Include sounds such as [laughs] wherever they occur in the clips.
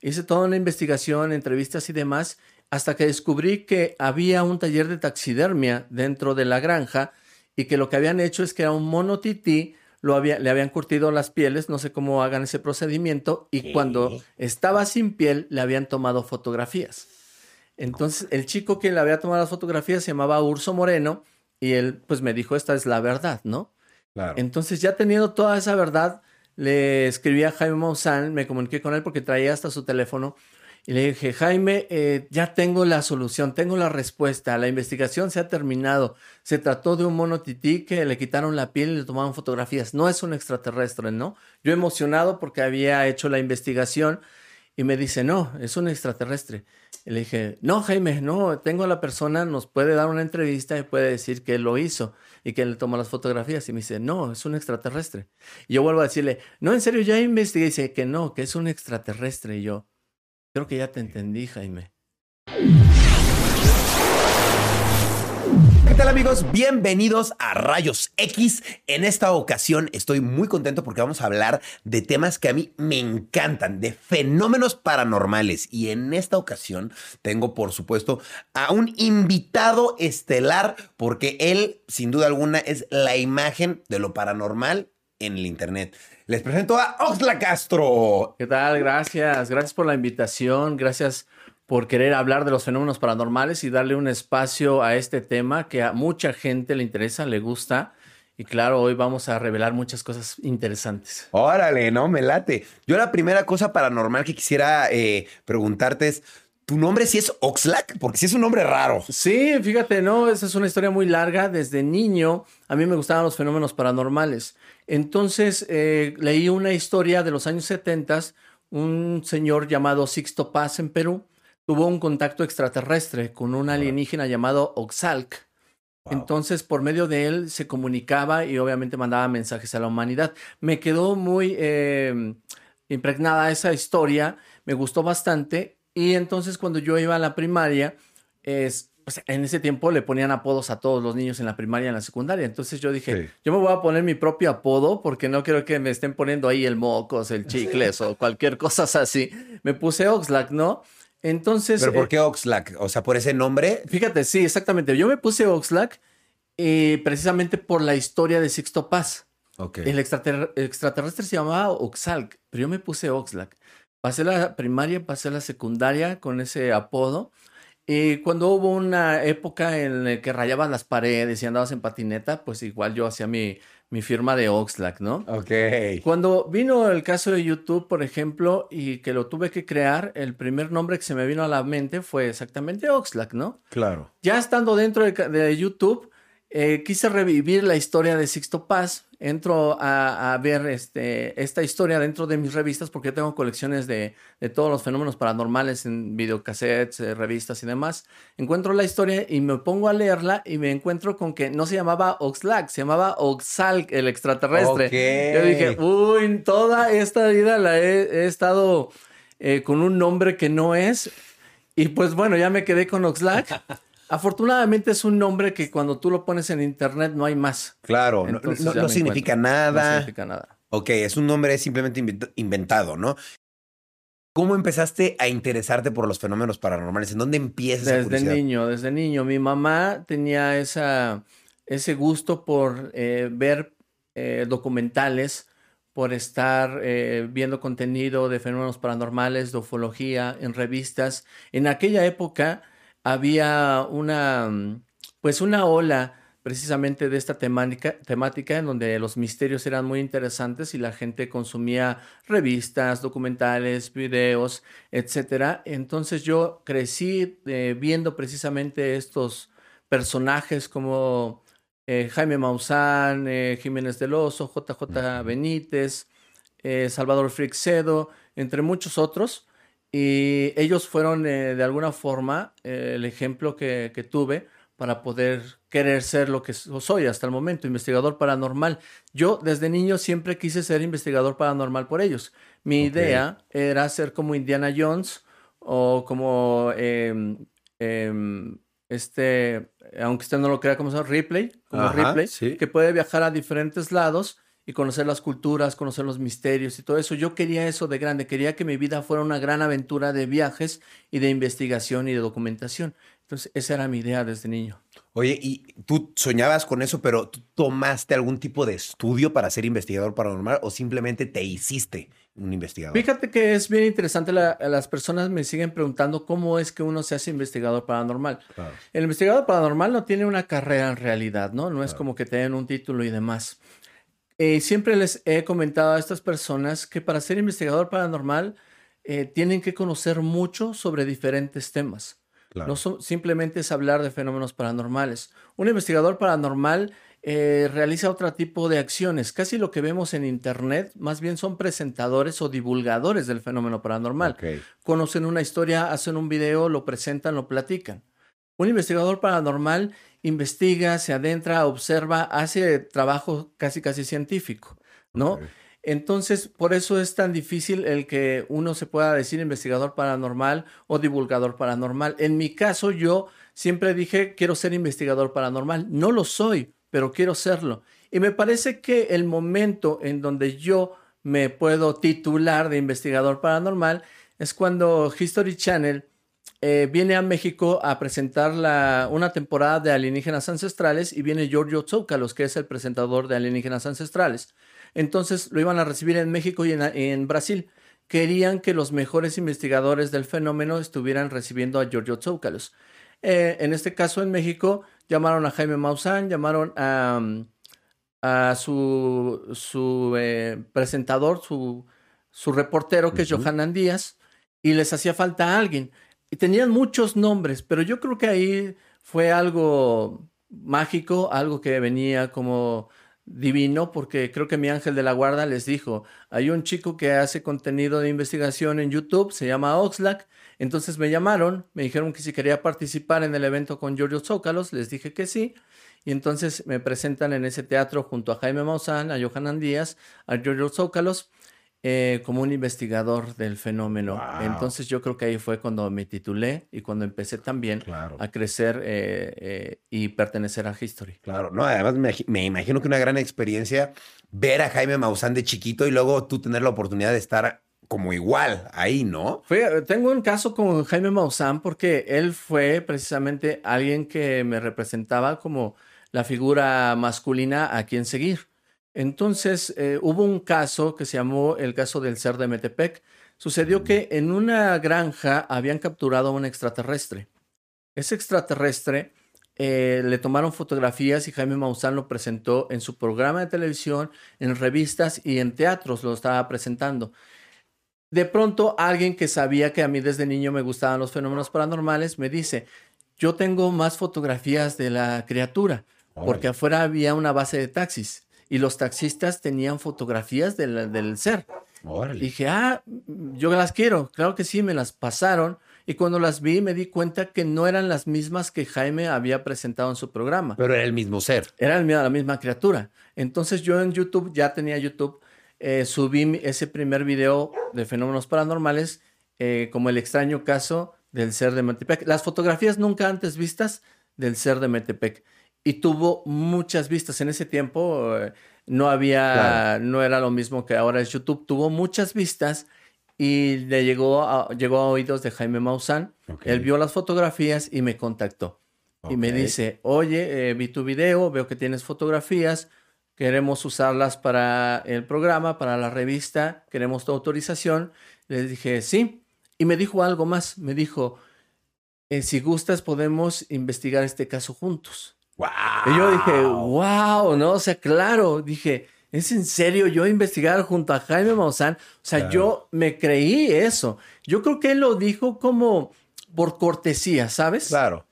hice toda una investigación, entrevistas y demás, hasta que descubrí que había un taller de taxidermia dentro de la granja y que lo que habían hecho es que era un mono tití, lo había, le habían curtido las pieles, no sé cómo hagan ese procedimiento, y cuando estaba sin piel le habían tomado fotografías. Entonces, el chico que le había tomado las fotografías se llamaba Urso Moreno y él pues me dijo, esta es la verdad, ¿no? Claro. Entonces, ya teniendo toda esa verdad, le escribí a Jaime Maussan, me comuniqué con él porque traía hasta su teléfono y le dije, Jaime, eh, ya tengo la solución, tengo la respuesta, la investigación se ha terminado. Se trató de un mono tití que le quitaron la piel y le tomaron fotografías. No es un extraterrestre, ¿no? Yo emocionado porque había hecho la investigación y me dice, no, es un extraterrestre. Y le dije, no, Jaime, no, tengo a la persona, nos puede dar una entrevista y puede decir que él lo hizo y que él le tomó las fotografías. Y me dice, no, es un extraterrestre. Y yo vuelvo a decirle, no, en serio, ya investigué. Y dice que no, que es un extraterrestre. Y yo, creo que ya te entendí, Jaime. ¿Qué tal amigos? Bienvenidos a Rayos X. En esta ocasión estoy muy contento porque vamos a hablar de temas que a mí me encantan, de fenómenos paranormales. Y en esta ocasión tengo, por supuesto, a un invitado estelar porque él, sin duda alguna, es la imagen de lo paranormal en el Internet. Les presento a Oxla Castro. ¿Qué tal? Gracias. Gracias por la invitación. Gracias por querer hablar de los fenómenos paranormales y darle un espacio a este tema que a mucha gente le interesa, le gusta. Y claro, hoy vamos a revelar muchas cosas interesantes. Órale, no, me late. Yo la primera cosa paranormal que quisiera eh, preguntarte es, ¿tu nombre sí es Oxlack? Porque sí es un nombre raro. Sí, fíjate, no, esa es una historia muy larga. Desde niño a mí me gustaban los fenómenos paranormales. Entonces eh, leí una historia de los años 70, un señor llamado Sixto Paz en Perú tuvo un contacto extraterrestre con un alienígena llamado Oxalc. Entonces, por medio de él se comunicaba y obviamente mandaba mensajes a la humanidad. Me quedó muy eh, impregnada esa historia, me gustó bastante. Y entonces, cuando yo iba a la primaria, es, pues, en ese tiempo le ponían apodos a todos los niños en la primaria y en la secundaria. Entonces yo dije, Sí. yo me voy a poner mi propio apodo porque no quiero que me estén poniendo ahí el mocos, el chicles o cualquier [laughs] cosa así. Me puse Oxlack, ¿no? Entonces. ¿Pero por eh, qué Oxlack? O sea, por ese nombre. Fíjate, sí, exactamente. Yo me puse Oxlack eh, precisamente por la historia de Sixto Paz. Ok. El extrater- extraterrestre se llamaba Oxalc, pero yo me puse Oxlack. Pasé la primaria, pasé la secundaria con ese apodo. Y cuando hubo una época en la que rayabas las paredes y andabas en patineta, pues igual yo hacía mi, mi firma de Oxlack, ¿no? Ok. Cuando vino el caso de YouTube, por ejemplo, y que lo tuve que crear, el primer nombre que se me vino a la mente fue exactamente Oxlack, ¿no? Claro. Ya estando dentro de, de YouTube, eh, quise revivir la historia de Sixto Paz. Entro a, a ver este, esta historia dentro de mis revistas porque tengo colecciones de, de todos los fenómenos paranormales en videocassettes, eh, revistas y demás. Encuentro la historia y me pongo a leerla y me encuentro con que no se llamaba Oxlack, se llamaba Oxalc, el extraterrestre. Ok. Yo dije, uy, toda esta vida la he, he estado eh, con un nombre que no es. Y pues bueno, ya me quedé con Oxlack. [laughs] Afortunadamente es un nombre que cuando tú lo pones en internet no hay más. Claro. No, Entonces no- ya no me significa encuentro. nada. No significa nada. Ok, es un nombre simplemente invent- inventado, ¿no? ¿Cómo empezaste a interesarte por los fenómenos paranormales? ¿En dónde empieza esa Desde niño, desde niño. Mi mamá tenía esa, ese gusto por eh, ver eh, documentales, por estar eh, viendo contenido de fenómenos paranormales, de ufología, en revistas. En aquella época había una, mm, pues una ola precisamente de esta temática, temática en donde los misterios eran muy interesantes y la gente consumía revistas, documentales, videos, etcétera. Entonces yo crecí eh, viendo precisamente estos personajes como eh, Jaime Maussan, eh, Jiménez del Oso, JJ Benítez, eh, Salvador Frixedo, entre muchos otros. Y ellos fueron eh, de alguna forma eh, el ejemplo que, que tuve para poder querer ser lo que so- soy hasta el momento, investigador paranormal. Yo desde niño siempre quise ser investigador paranormal por ellos. Mi idea era ser como Indiana Jones o como em, este, aunque usted no lo crea como se llama, Ripley, como Ajá, Ripley, sí. que puede viajar a diferentes lados y conocer las culturas, conocer los misterios y todo eso. Yo quería eso de grande, quería que mi vida fuera una gran aventura de viajes y de investigación y de documentación. Entonces, esa era mi idea desde niño. Oye, y tú soñabas con eso, pero ¿tú tomaste algún tipo de estudio para ser investigador paranormal o simplemente te hiciste un investigador? Fíjate que es bien interesante, las personas me siguen preguntando cómo es que uno se hace investigador paranormal. El investigador paranormal no tiene una carrera en realidad, ¿no? No es como que tengan un título y demás. Eh, siempre les he comentado a estas personas que para ser investigador paranormal eh, tienen que conocer mucho sobre diferentes temas. No simplemente es hablar de fenómenos paranormales. Un investigador paranormal eh, realiza otro tipo de acciones. Casi lo que vemos en Internet, más bien son presentadores o divulgadores del fenómeno paranormal. Conocen una historia, hacen un video, lo presentan, lo platican. Un investigador paranormal investiga, se adentra, observa, hace trabajo casi casi científico, ¿no? Entonces, por eso es tan difícil el que uno se pueda decir investigador paranormal o divulgador paranormal. En mi caso, yo siempre dije, quiero ser investigador paranormal. No lo soy, pero quiero serlo. Y me parece que el momento en donde yo me puedo titular de investigador paranormal es cuando History Channel eh, viene a México a presentar la, una temporada de alienígenas ancestrales y viene Giorgio Tsoukalos, que es el presentador de alienígenas ancestrales. Entonces lo iban a recibir en México y en, Brasil. Querían que los mejores investigadores del fenómeno estuvieran recibiendo a Giorgio Tsoukalos. Eh, en este caso, en México, llamaron a Jaime Maussan, llamaron a, a su, su eh, presentador, su, su, reportero, que es Johanan Díaz, y les hacía falta a alguien. Y tenían muchos nombres, pero yo creo que ahí fue algo mágico, algo que venía como divino porque creo que mi ángel de la guarda les dijo, hay un chico que hace contenido de investigación en YouTube, se llama Oxlack, entonces me llamaron, me dijeron que si quería participar en el evento con Giorgio Zócalos, les dije que sí, y entonces me presentan en ese teatro junto a Jaime Maussan, a Johanan Díaz, a Giorgio Zócalos, eh, como un investigador del fenómeno. Entonces yo creo que ahí fue cuando me titulé y cuando empecé también a crecer eh, eh, y pertenecer a History. Claro, no, además me, imagino que una gran experiencia ver a Jaime Maussan de chiquito y luego tú tener la oportunidad de estar como igual ahí, ¿no? tengo un caso con Jaime Maussan porque él fue precisamente alguien que me representaba como la figura masculina a quien seguir. Entonces, eh, hubo un caso que se llamó el caso del ser de Metepec. Sucedió que en una granja habían capturado a un extraterrestre. Ese extraterrestre eh, le tomaron fotografías y Jaime Maussan lo presentó en su programa de televisión, en revistas y en teatros lo estaba presentando. De pronto, alguien que sabía que a mí desde niño me gustaban los fenómenos paranormales me dice, yo tengo más fotografías de la criatura, porque afuera había una base de taxis y los taxistas tenían fotografías del, ser. dije, ah, yo las quiero. Claro que sí, me las pasaron. Y cuando las vi me di cuenta que no eran las mismas que Jaime había presentado en su programa. Pero era el mismo ser. Era la misma criatura. Entonces yo en YouTube, ya tenía YouTube, eh, subí ese primer video de fenómenos paranormales eh, como el extraño caso del ser de Metepec. Las fotografías nunca antes vistas del ser de Metepec y tuvo muchas vistas. En ese tiempo eh, no había, no era lo mismo que ahora es YouTube. Tuvo muchas vistas y le llegó a, llegó a oídos de Jaime Maussan. Él vio las fotografías y me contactó. Y me dice, oye, eh, vi tu video, veo que tienes fotografías, queremos usarlas para el programa, para la revista, queremos tu autorización. Le dije, sí. Y me dijo algo más, me dijo, eh, si gustas podemos investigar este caso juntos. Y yo dije, wow, ¿no? O sea, claro, dije, ¿es en serio yo investigar junto a Jaime Maussan? O sea, yo me creí eso. Yo creo que él lo dijo como por cortesía, ¿sabes? Claro.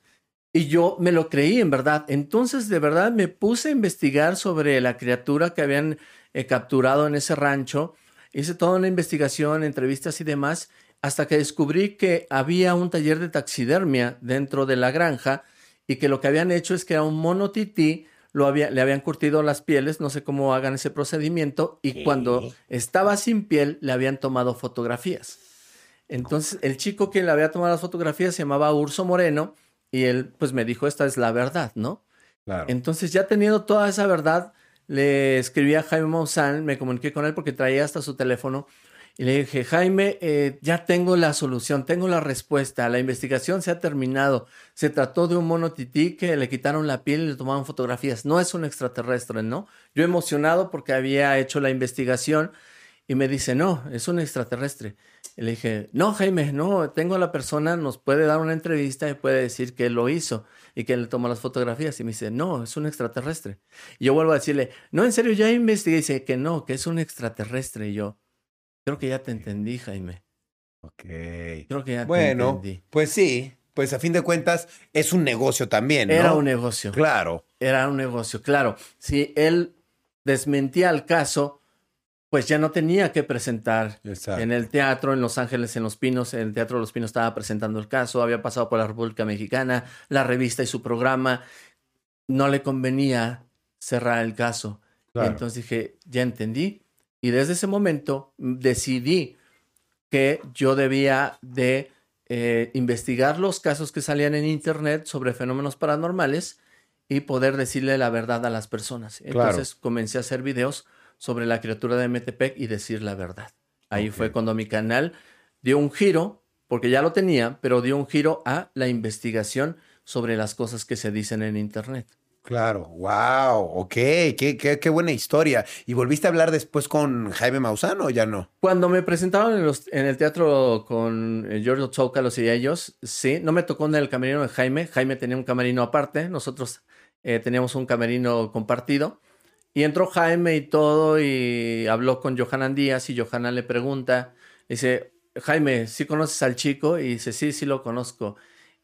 Y yo me lo creí, en verdad. Entonces, de verdad, me puse a investigar sobre la criatura que habían eh, capturado en ese rancho. Hice toda una investigación, entrevistas y demás, hasta que descubrí que había un taller de taxidermia dentro de la granja y que lo que habían hecho es que a un mono tití lo había, le habían curtido las pieles, no sé cómo hagan ese procedimiento, y cuando estaba sin piel le habían tomado fotografías. Entonces, el chico que le había tomado las fotografías se llamaba Urso Moreno, y él pues me dijo, esta es la verdad, ¿no? Entonces, ya teniendo toda esa verdad, le escribí a Jaime Maussan, me comuniqué con él porque traía hasta su teléfono y le dije, Jaime, eh, ya tengo la solución, tengo la respuesta, la investigación se ha terminado. Se trató de un mono tití que le quitaron la piel y le tomaron fotografías. No es un extraterrestre, ¿no? Yo emocionado porque había hecho la investigación y me dice, no, es un extraterrestre. Y le dije, no, Jaime, no, tengo a la persona, nos puede dar una entrevista y puede decir que lo hizo y que le tomó las fotografías. Y me dice, no, es un extraterrestre. Y yo vuelvo a decirle, no, en serio, ya investigué. Y dice que no, que es un extraterrestre. Y yo, Creo que ya te entendí, Jaime. Ok. Creo que ya bueno, te entendí. Pues sí, pues a fin de cuentas es un negocio también, ¿no? Era un negocio. Claro. Era un negocio, claro. Si él desmentía el caso, pues ya no tenía que presentar Exacto. en el teatro, en Los Ángeles, en Los Pinos. En el Teatro de Los Pinos estaba presentando el caso, había pasado por la República Mexicana, la revista y su programa. No le convenía cerrar el caso. Claro. Y entonces dije, ya entendí. Y desde ese momento mm, decidí que yo debía de eh, investigar los casos que salían en Internet sobre fenómenos paranormales y poder decirle la verdad a las personas. Claro. Entonces comencé a hacer videos sobre la criatura de Metepec y decir la verdad. Ahí fue cuando mi canal dio un giro, porque ya lo tenía, pero dio un giro a la investigación sobre las cosas que se dicen en Internet. Claro, wow, ok, qué, qué, qué buena historia. ¿Y volviste a hablar después con Jaime Maussan o ya no? Cuando me presentaron en, los- en el teatro con eh, Giorgio Tsoukalos y ellos, sí, no me tocó en el camerino de Jaime. Jaime tenía un camerino aparte, nosotros eh, teníamos un camerino compartido. Y entró Jaime y todo y habló con Johanan Díaz y Johanan le pregunta, dice, Jaime, ¿sí conoces al chico? Y dice, sí, sí lo conozco.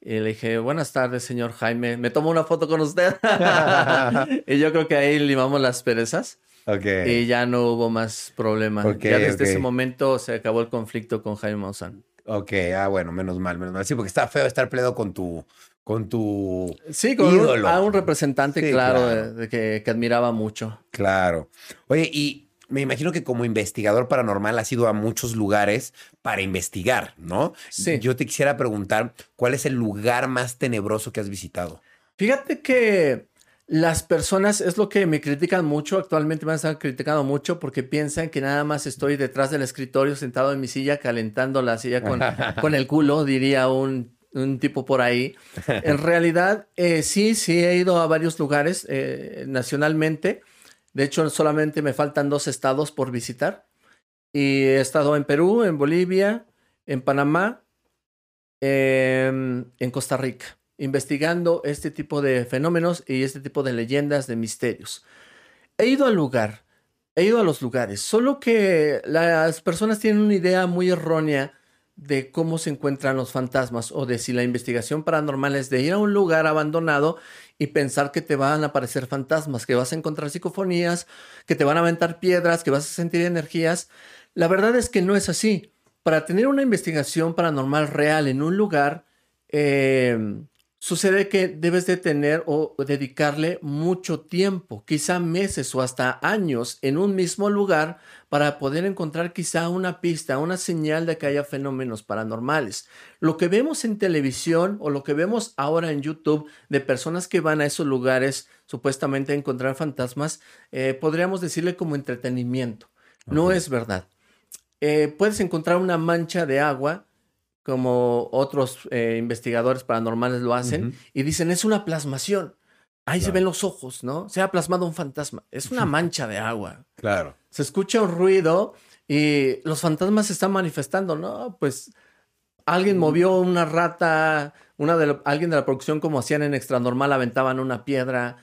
Y le dije, buenas tardes, señor Jaime, ¿me tomo una foto con usted? [laughs] [laughs] y yo creo que ahí limamos las perezas. Ok. Y ya no hubo más problema. Ya desde ese momento se acabó el conflicto con Jaime Maussan. Ok, ah, bueno, menos mal, menos mal. Sí, porque está feo estar peleado con tu, con tu, Sí, con un, a un representante, Sí, claro, claro. de, de que, que admiraba mucho. claro. Oye, y me imagino que como investigador paranormal has ido a muchos lugares para investigar, ¿no? Sí. Yo te quisiera preguntar, ¿cuál es el lugar más tenebroso que has visitado? Fíjate que las personas, es lo que me critican mucho, actualmente me han estado criticando mucho porque piensan que nada más estoy detrás del escritorio sentado en mi silla calentando la silla con, [laughs] con el culo, diría un, un tipo por ahí. En realidad, eh, sí, sí he ido a varios lugares eh, nacionalmente. De hecho, solamente me faltan dos estados por visitar. Y he estado en Perú, en Bolivia, en Panamá, em, en Costa Rica, investigando este tipo de fenómenos y este tipo de leyendas, de misterios. He ido al lugar, he ido a los lugares, solo que las personas tienen una idea muy errónea de cómo se encuentran los fantasmas o de si la investigación paranormal es de ir a un lugar abandonado y pensar que te van a aparecer fantasmas, que vas a encontrar psicofonías, que te van a aventar piedras, que vas a sentir energías. La verdad es que no es así. Para tener una investigación paranormal real en un lugar, eh, sucede que debes de tener o dedicarle mucho tiempo, quizá meses o hasta años en un mismo lugar para poder encontrar quizá una pista, una señal de que haya fenómenos paranormales. Lo que vemos en televisión o lo que vemos ahora en YouTube de personas que van a esos lugares supuestamente a encontrar fantasmas, eh, podríamos decirle como entretenimiento. No es verdad. Eh, puedes encontrar una mancha de agua como otros eh, investigadores paranormales lo hacen, y dicen, es una plasmación. Ahí se ven los ojos, ¿no? Se ha plasmado un fantasma. Es una [laughs] mancha de agua. Claro. Se escucha un ruido y los fantasmas se están manifestando, ¿no? Pues alguien movió una rata, una de la- alguien de la producción, como hacían en Extra Normal, aventaban una piedra.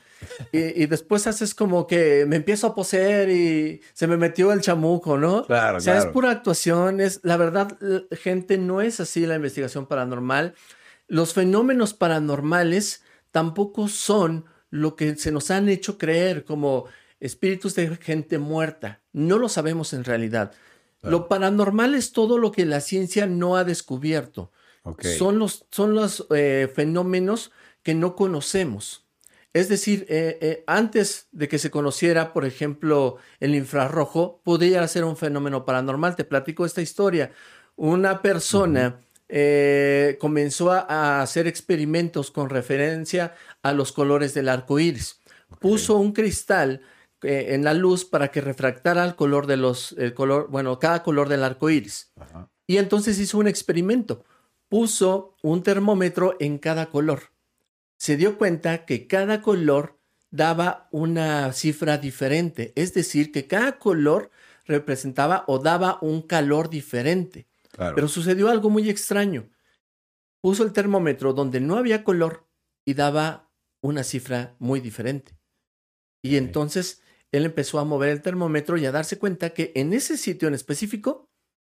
Y, y después haces como que me empiezo a poseer y se me metió el chamuco, ¿no? Claro, O sea, claro. es pura actuación, es la verdad, gente, no es así la investigación paranormal. Los fenómenos paranormales tampoco son lo que se nos han hecho creer como espíritus de gente muerta. No lo sabemos en realidad. Lo paranormal es todo lo que la ciencia no ha descubierto. Ok. Son los, son los eh, fenómenos que no conocemos. Es decir, eh, eh, antes de que se conociera, por ejemplo, el infrarrojo, podría ser un fenómeno paranormal. Te platico esta historia. Una persona eh, comenzó a, a hacer experimentos con referencia a los colores del arco iris. Puso un cristal eh, en la luz para que refractara el color de los, el color, bueno, cada color del arco iris. Y entonces hizo un experimento. Puso un termómetro en cada color. Se dio cuenta que cada color daba una cifra diferente, es decir, que cada color representaba o daba un calor diferente. Pero sucedió algo muy extraño. Puso el termómetro donde no había color y daba una cifra muy diferente. Y entonces él empezó a mover el termómetro y a darse cuenta que en ese sitio en específico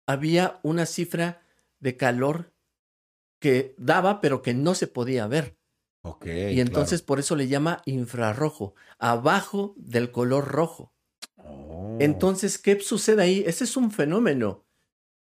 había una cifra de calor que daba, pero que no se podía ver. Y entonces por eso le llama infrarrojo, abajo del color rojo. Oh. Entonces, ¿qué sucede ahí? Ese es un fenómeno.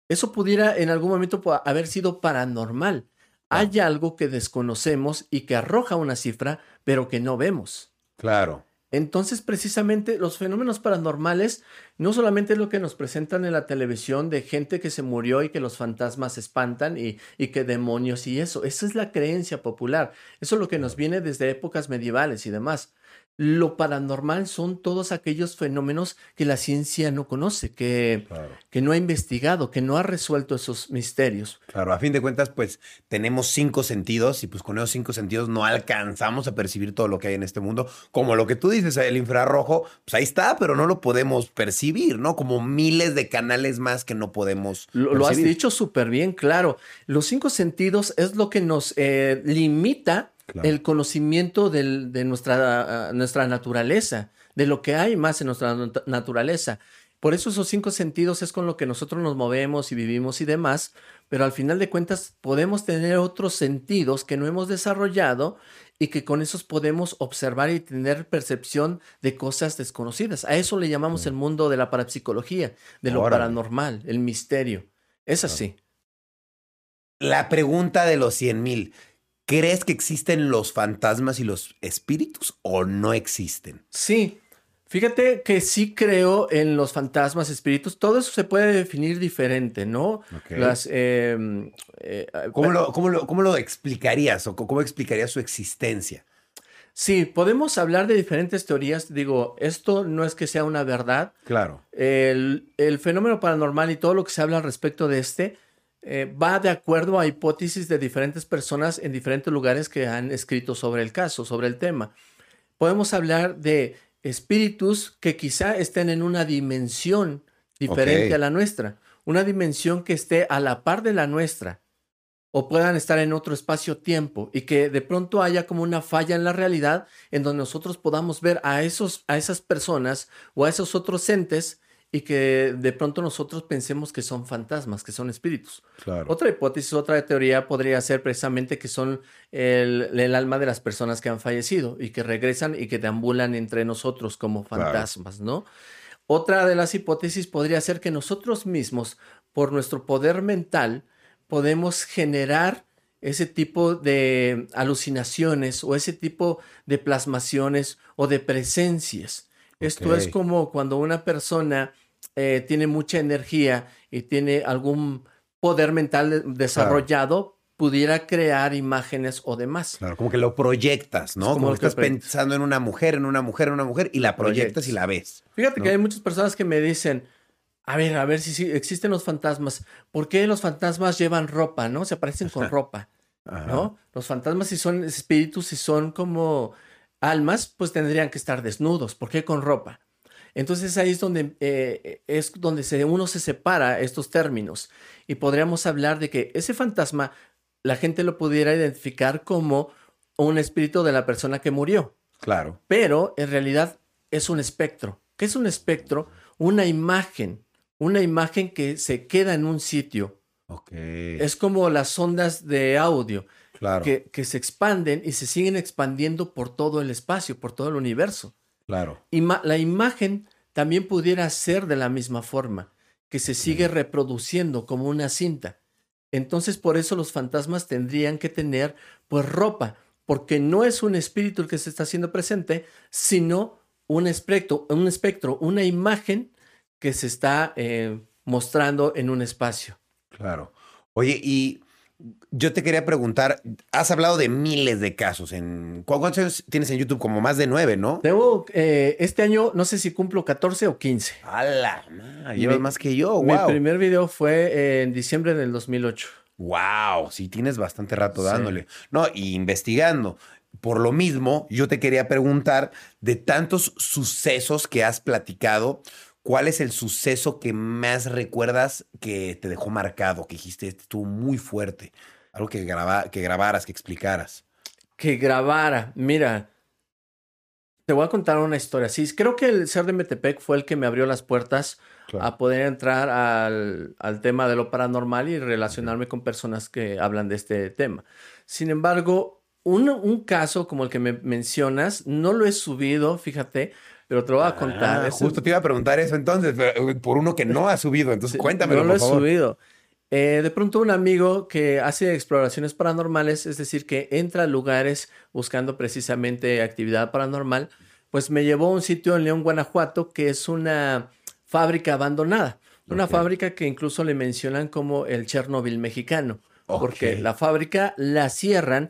Eso pudiera en algún momento haber sido paranormal. Hay algo que desconocemos y que arroja una cifra, pero que no vemos. Claro. Entonces, precisamente, los fenómenos paranormales no solamente es lo que nos presentan en la televisión de gente que se murió y que los fantasmas espantan y, y que demonios y eso. Esa es la creencia popular. Eso es lo que nos viene desde épocas medievales y demás. Lo paranormal son todos aquellos fenómenos que la ciencia no conoce, que, que no ha investigado, que no ha resuelto esos misterios. Claro, a fin de cuentas, pues tenemos cinco sentidos y pues con esos cinco sentidos no alcanzamos a percibir todo lo que hay en este mundo. Como lo que tú dices, el infrarrojo, pues ahí está, pero no lo podemos percibir, ¿no? Como miles de canales más que no podemos. Lo, has dicho súper bien, claro. Los cinco sentidos es lo que nos eh, limita el conocimiento de nuestra, nuestra naturaleza, de lo que hay más en nuestra naturaleza. Por eso esos cinco sentidos es con lo que nosotros nos movemos y vivimos y demás, pero al final de cuentas podemos tener otros sentidos que no hemos desarrollado y que con esos podemos observar y tener percepción de cosas desconocidas. A eso le llamamos el mundo de la parapsicología, de lo paranormal, el misterio. Es así. La pregunta de los cien mil. ¿Crees que existen los fantasmas y los espíritus o no existen? Sí, Fíjate que sí creo en los fantasmas, espíritus, todo eso se puede definir diferente, ¿no? Las, eh, ¿Cómo, lo, cómo, lo, explicarías o cómo explicarías su existencia? Sí, podemos hablar de diferentes teorías. Digo, esto no es que sea una verdad. Claro. El, el fenómeno paranormal y todo lo que se habla al respecto de este eh, va de acuerdo a hipótesis de diferentes personas en diferentes lugares que han escrito sobre el caso, sobre el tema. Podemos hablar de espíritus que quizá estén en una dimensión diferente a la nuestra, una dimensión que esté a la par de la nuestra, o puedan estar en otro espacio-tiempo y que de pronto haya como una falla en la realidad en donde nosotros podamos ver a, esos, a esas personas o a esos otros entes y que de pronto nosotros pensemos que son fantasmas, que son espíritus. Otra hipótesis, otra teoría podría ser precisamente que son el, alma de las personas que han fallecido y que regresan y que deambulan entre nosotros como fantasmas, ¿no? Otra de las hipótesis podría ser que nosotros mismos, por nuestro poder mental, podemos generar ese tipo de alucinaciones o ese tipo de plasmaciones o de presencias esto es como cuando una persona eh, tiene mucha energía y tiene algún poder mental desarrollado, pudiera crear imágenes o demás. Claro, como que lo proyectas, ¿no? como, que estás pensando en una mujer, en una mujer, en una mujer, y la proyectas y la ves. Fíjate que hay muchas personas que me dicen, a ver, a ver si, existen los fantasmas. ¿Por qué los fantasmas llevan ropa, no? Se aparecen con [laughs] ropa, ¿no? Los fantasmas si son espíritus, si son como almas, pues tendrían que estar desnudos. ¿Por qué con ropa? Entonces ahí es donde, eh, es donde se, uno se separa estos términos y podríamos hablar de que ese fantasma la gente lo pudiera identificar como un espíritu de la persona que murió. Claro. Pero en realidad es un espectro. ¿Qué es un espectro? Una imagen, una imagen que se queda en un sitio. Okay. Es como las ondas de audio que, se expanden y se siguen expandiendo por todo el espacio, por todo el universo. Claro. Y la imagen también pudiera ser de la misma forma, que se sigue reproduciendo como una cinta. Entonces, por eso los fantasmas tendrían que tener pues ropa, porque no es un espíritu el que se está haciendo presente, sino un espectro, un espectro una imagen que se está eh, mostrando en un espacio. Claro. Oye, y yo te quería preguntar, has hablado de miles de casos. En, ¿Cuántos años tienes en YouTube? Como más de nueve, ¿no? Tengo, eh, este año, no sé si cumplo 14 o 15. ¡Hala! Llevas más que yo, wow. Mi primer video fue en diciembre del 2008. Wow, sí, tienes bastante rato dándole. No, y investigando. Por lo mismo, yo te quería preguntar, de tantos sucesos que has platicado, ¿Cuál es el suceso que más recuerdas que te dejó marcado, que dijiste este estuvo muy fuerte? Algo que, que grabaras, que explicaras. Que grabara. Mira, te voy a contar una historia. Sí, creo que el ser de Metepec fue el que me abrió las puertas a poder entrar al, tema de lo paranormal y relacionarme con personas que hablan de este tema. Sin embargo, un, un caso como el que me mencionas, no lo he subido, fíjate, pero te lo voy a contar. Ah, justo te iba a preguntar eso entonces, eh, por uno que no ha subido. Entonces, cuéntamelo, No lo he subido. Eh, de pronto un amigo que hace exploraciones paranormales, es decir, que entra a lugares buscando precisamente actividad paranormal, pues me llevó a un sitio en León, Guanajuato, que es una fábrica abandonada. Una fábrica que incluso le mencionan como el Chernobyl mexicano, porque la fábrica la cierran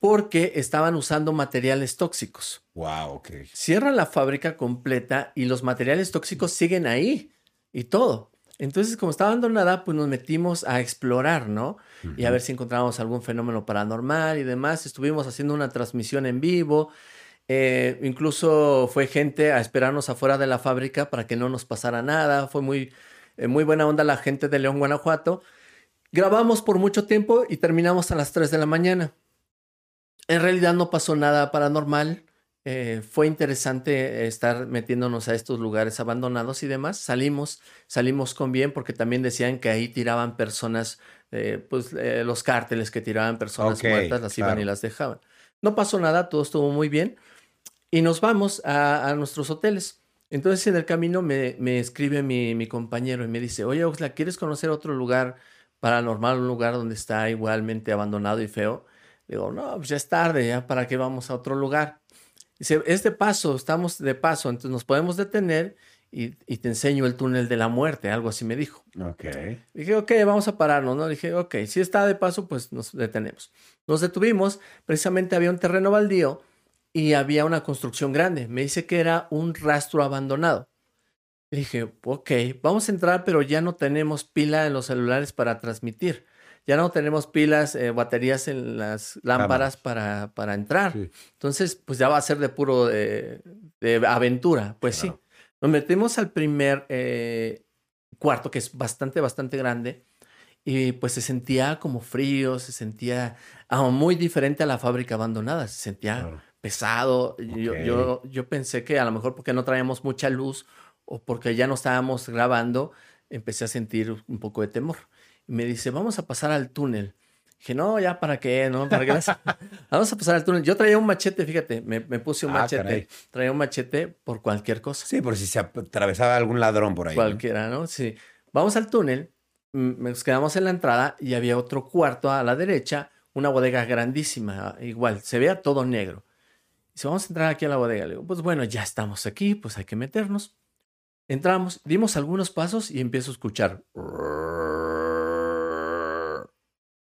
porque estaban usando materiales tóxicos. Wow, ok. Cierran la fábrica completa y los materiales tóxicos siguen ahí y todo. Entonces, como estaba abandonada, pues nos metimos a explorar, ¿no? Y a ver si encontrábamos algún fenómeno paranormal y demás. Estuvimos haciendo una transmisión en vivo. Eh, incluso fue gente a esperarnos afuera de la fábrica para que no nos pasara nada. Fue muy, eh, muy buena onda la gente de León, Guanajuato. Grabamos por mucho tiempo y terminamos a las 3 de la mañana. En realidad no pasó nada paranormal. Eh, fue interesante estar metiéndonos a estos lugares abandonados y demás. Salimos, salimos con bien porque también decían que ahí tiraban personas, eh, pues eh, los cárteles que tiraban personas muertas las iban y las dejaban. No pasó nada, todo estuvo muy bien y nos vamos a, nuestros hoteles. Entonces en el camino me, me escribe mi, mi, compañero y me dice, oye Oxla, ¿quieres conocer otro lugar paranormal, un lugar donde está igualmente abandonado y feo? Digo, no, pues ya es tarde, ya para qué vamos a otro lugar. Dice, es de paso, estamos de paso, entonces nos podemos detener y, te enseño el túnel de la muerte, algo así me dijo. Ok. Dije, ok, vamos a pararnos, ¿no? Dije, ok, si está de paso, pues nos detenemos. Nos detuvimos, precisamente había un terreno baldío y había una construcción grande. Me dice que era un rastro abandonado. dije, ok, vamos a entrar, pero ya no tenemos pila en los celulares para transmitir ya no tenemos pilas, eh, baterías en las lámparas para, para, entrar. Entonces, pues ya va a ser de puro de, aventura. Pues sí. Nos metemos al primer eh, cuarto, que es bastante, bastante grande. Y pues se sentía como frío, se sentía ah, muy diferente a la fábrica abandonada. Se sentía pesado. Yo, yo, yo pensé que a lo mejor porque no traíamos mucha luz o porque ya no estábamos grabando, empecé a sentir un poco de temor me dice, vamos a pasar al túnel. Dije, no, ya para qué, ¿no? ¿Para qué [laughs] vamos a pasar al túnel. Yo traía un machete, fíjate, me, puse un ah, machete. Traía un machete por cualquier cosa. Sí, por si se atravesaba algún ladrón por ahí. Cualquiera, ¿no? Sí. Vamos al túnel, nos quedamos en la entrada y había otro cuarto a la derecha, una bodega grandísima, igual, se veía todo negro. Dice, vamos a entrar aquí a la bodega. Le digo, pues bueno, ya estamos aquí, pues hay que meternos. Entramos, dimos algunos pasos y empiezo a escuchar.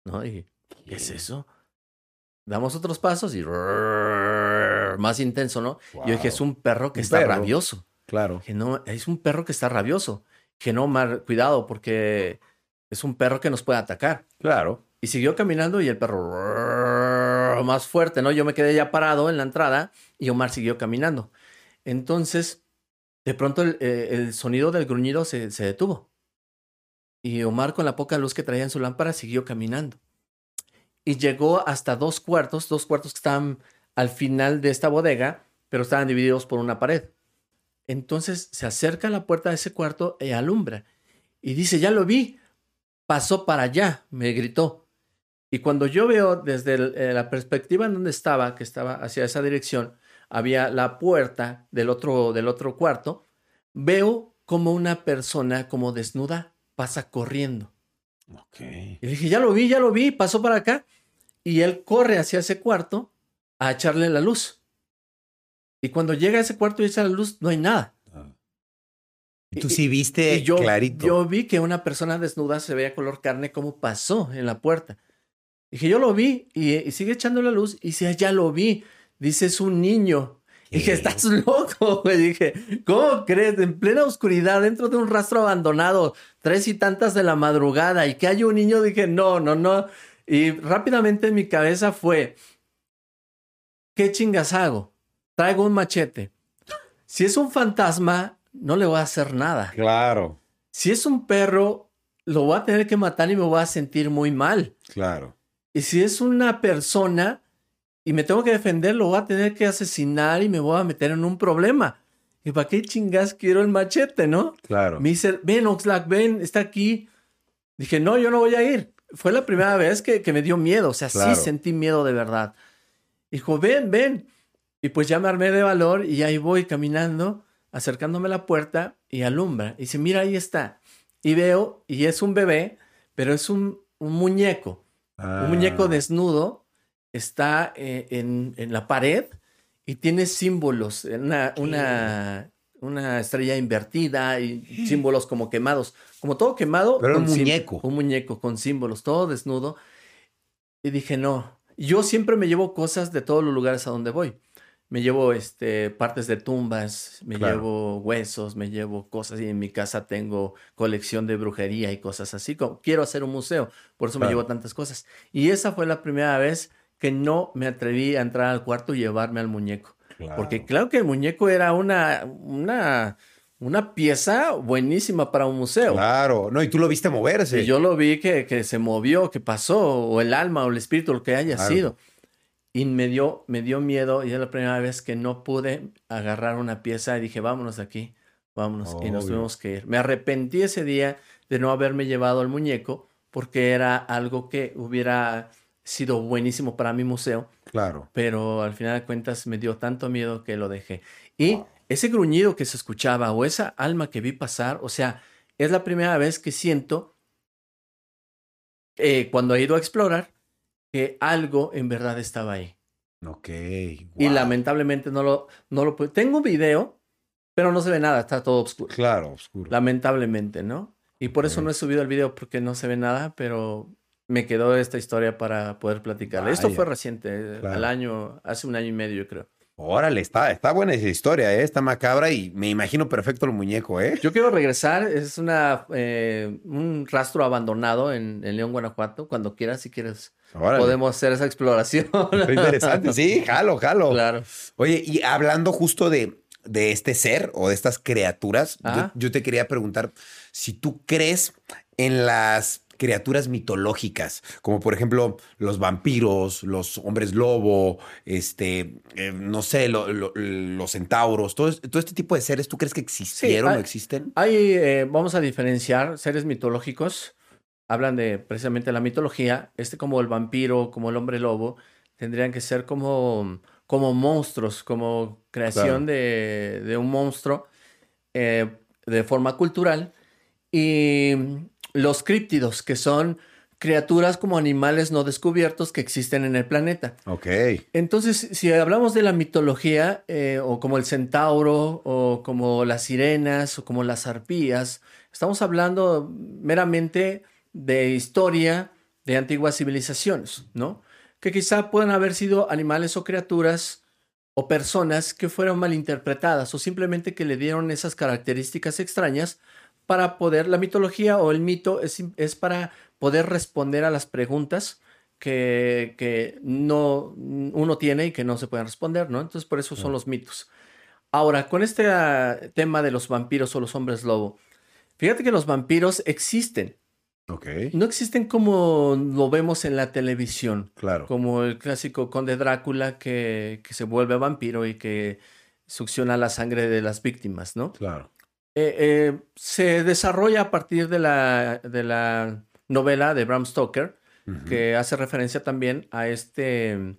¿No? Y, ¿qué es eso? Damos otros pasos y más intenso, ¿no? Yo dije, es un perro que está rabioso. Claro. Que no, es un perro que está rabioso. Que no, mar, cuidado, porque es un perro que nos puede atacar. Claro. Y siguió caminando y el perro más fuerte, ¿no? Yo me quedé ya parado en la entrada y Omar siguió caminando. Entonces, de pronto el, sonido del gruñido se detuvo. Y Omar, con la poca luz que traía en su lámpara, siguió caminando. Y llegó hasta dos cuartos, dos cuartos que estaban al final de esta bodega, pero estaban divididos por una pared. Entonces se acerca a la puerta de ese cuarto y alumbra. Y dice, ya lo vi, pasó para allá, me gritó. Y cuando yo veo desde eh, la perspectiva en donde estaba, que estaba hacia esa dirección, había la puerta del otro, del otro cuarto, veo como una persona como desnuda pasa corriendo. Okay. Y dije, ya lo vi, ya lo vi, pasó para acá. Y él corre hacia ese cuarto a echarle la luz. Y cuando llega a ese cuarto y echa la luz, no hay nada. Ah. Y tú sí viste yo, clarito. Yo vi que una persona desnuda se veía color carne como pasó en la puerta. Dije, yo lo vi y, sigue echando la luz y dice, ya lo vi. Dice, es un niño. Dije, estás loco, [laughs] güey. Dije, ¿cómo crees? En plena oscuridad, dentro de un rastro abandonado, tres y tantas de la madrugada y que hay un niño, dije, no, no, no. Y rápidamente en mi cabeza fue, ¿qué chingas hago? Traigo un machete. Si es un fantasma, no le voy a hacer nada. Claro. Si es un perro, lo voy a tener que matar y me voy a sentir muy mal. Claro. Y si es una persona y me tengo que defender, lo voy a tener que asesinar y me voy a meter en un problema. ¿Y para qué chingas quiero el machete, no? Claro. Me dice, ven, Oxlack, ven, está aquí. Dije, no, yo no voy a ir. Fue la primera vez que, me dio miedo. O sea, sí sentí miedo de verdad. Dijo, ven, ven. Y pues ya me armé de valor y ahí voy caminando, acercándome a la puerta y alumbra. Y dice, mira, ahí está. Y veo, y es un bebé, pero es un, un muñeco. Un muñeco ah. desnudo está eh, en, la pared y tiene símbolos, una, una, una, estrella invertida y [laughs] símbolos como quemados, como todo quemado. Pero un muñeco. Un muñeco con símbolos, todo desnudo. Y dije, no, yo siempre me llevo cosas de todos los lugares a donde voy me llevo este, partes de tumbas, me llevo huesos, me llevo cosas y en mi casa tengo colección de brujería y cosas así. Como, quiero hacer un museo, por eso me llevo tantas cosas. Y esa fue la primera vez que no me atreví a entrar al cuarto y llevarme al muñeco. Porque claro que el muñeco era una, una, una pieza buenísima para un museo. Claro, no, y tú lo viste moverse. Y yo lo vi que, que se movió, que pasó, o el alma o el espíritu, lo que haya sido. Y me dio, me dio miedo y es la primera vez que no pude agarrar una pieza y dije, vámonos de aquí, vámonos. y nos tuvimos que ir. Me arrepentí ese día de no haberme llevado el muñeco porque era algo que hubiera sido buenísimo para mi museo. Claro. Pero al final de cuentas me dio tanto miedo que lo dejé. Y ese gruñido que se escuchaba o esa alma que vi pasar, o sea, es la primera vez que siento eh, cuando he ido a explorar que algo en verdad estaba ahí. Ok. Y lamentablemente no lo, no lo Tengo un video, pero no se ve nada, está todo oscuro. Claro, oscuro. Lamentablemente, ¿no? Y por eso no he subido el video porque no se ve nada, pero me quedó esta historia para poder platicarle. Esto fue reciente, al año, hace un año y medio, yo creo. Órale, está, está buena esa historia, ¿eh? está macabra y me imagino perfecto el muñeco, ¿eh? Yo quiero regresar, es una, eh, un rastro abandonado en, León, Guanajuato. Cuando quieras, si quieres, podemos hacer esa exploración. [laughs] interesante, sí, jalo, jalo. Claro. Oye, y hablando justo de, de este ser o de estas criaturas, yo, te quería preguntar si tú crees en las criaturas mitológicas, como por ejemplo los vampiros, los hombres lobo, este, eh, no sé, los centauros, todo, todo, este tipo de seres, ¿tú crees que existieron o existen? Hay, eh, vamos a diferenciar seres mitológicos, hablan de precisamente la mitología, este como el vampiro, como el hombre lobo, tendrían que ser como, como monstruos, como creación de, de, un monstruo eh, de forma cultural. Y los críptidos, que son criaturas como animales no descubiertos que existen en el planeta. Ok. Entonces, si hablamos de la mitología, eh, o como el centauro, o como las sirenas, o como las arpías, estamos hablando meramente de historia de antiguas civilizaciones, ¿no? Que quizá puedan haber sido animales o criaturas o personas que fueron malinterpretadas o simplemente que le dieron esas características extrañas para poder, la mitología o el mito es, es para poder responder a las preguntas que, que, no uno tiene y que no se pueden responder, ¿no? Entonces por eso son los mitos. Ahora, con este ah, tema de los vampiros o los hombres lobo, fíjate que los vampiros existen. Okay. No existen como lo vemos en la televisión. Claro. Como el clásico conde Drácula que, que se vuelve vampiro y que succiona la sangre de las víctimas, ¿no? Claro. Eh, eh, se desarrolla a partir de la, de la novela de Bram Stoker, que hace referencia también a este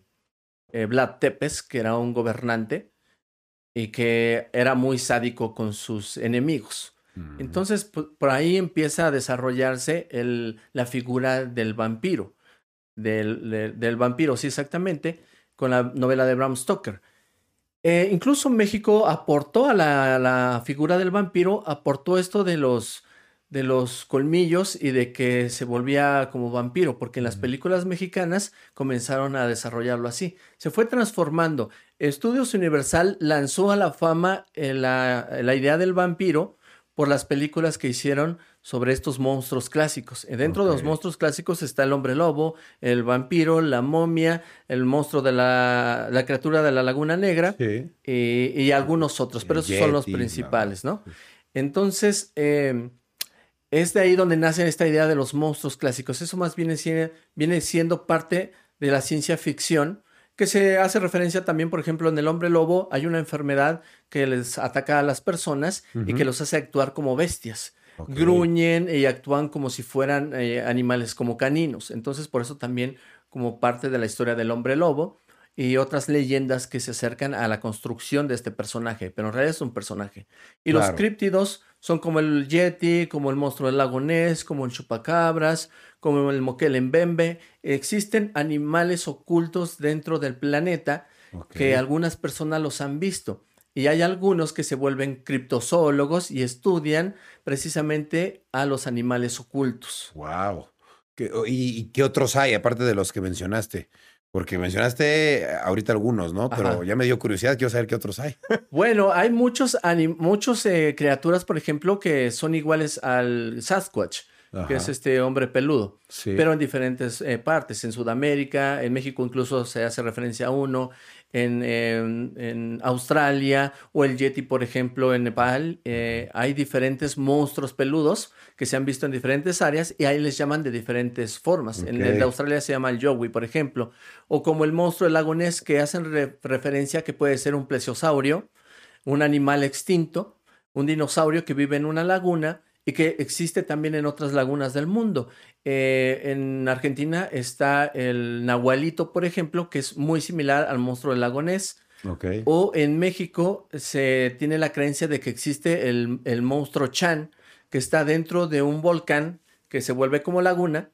eh, Vlad Tepes, que era un gobernante y que era muy sádico con sus enemigos. Entonces, por ahí empieza a desarrollarse el, la figura del vampiro, del, del vampiro, sí, exactamente, con la novela de Bram Stoker. Eh, incluso México aportó a la, figura del vampiro, aportó esto de los, de los colmillos y de que se volvía como vampiro, porque en las películas mexicanas comenzaron a desarrollarlo así. Se fue transformando. Estudios Universal lanzó a la fama eh, la, la idea del vampiro por las películas que hicieron sobre estos monstruos clásicos. Eh, dentro de los monstruos clásicos está el hombre lobo, el vampiro, la momia, el monstruo de la, la criatura de la laguna negra y, algunos otros, pero esos son los principales, ¿no? Entonces, em, es de ahí donde nace esta idea de los monstruos clásicos. Eso más viene, viene siendo parte de la ciencia ficción, que se hace referencia también, por ejemplo, en el hombre lobo hay una enfermedad que les ataca a las personas y que los hace actuar como bestias. Gruñen y actúan como si fueran eh, animales como caninos. Entonces, por eso también como parte de la historia del hombre lobo y otras leyendas que se acercan a la construcción de este personaje, pero en realidad es un personaje. Y los críptidos son como el yeti, como el monstruo del lago Ness, como el chupacabras, como el moquel en Bembe. Existen animales ocultos dentro del planeta que algunas personas los han visto. Y hay algunos que se vuelven criptozoólogos y estudian precisamente a los animales ocultos. ¡Wow! ¿Y, qué otros hay, aparte de los que mencionaste? Porque mencionaste ahorita algunos, ¿no? Pero ya me dio curiosidad, quiero saber qué otros hay. [laughs] Bueno, hay muchos, muchos eh, criaturas, por ejemplo, que son iguales al Sasquatch que es este hombre peludo, pero en diferentes eh, partes, en Sudamérica, en México incluso se hace referencia a uno, en, en, Australia o el Yeti, por ejemplo, en Nepal, eh, hay diferentes monstruos peludos que se han visto en diferentes áreas y ahí les llaman de diferentes formas. En el de Australia se llama el Yowie, por ejemplo, o como el monstruo del lago Ness que hacen referencia que puede ser un plesiosaurio, un animal extinto, un dinosaurio que vive en una laguna y que existe también en otras lagunas del mundo. Eh, en Argentina está el nahualito, por ejemplo, que es muy similar al monstruo del lago Ness. O en México se tiene la creencia de que existe el, el, monstruo Chan, que está dentro de un volcán que se vuelve como laguna.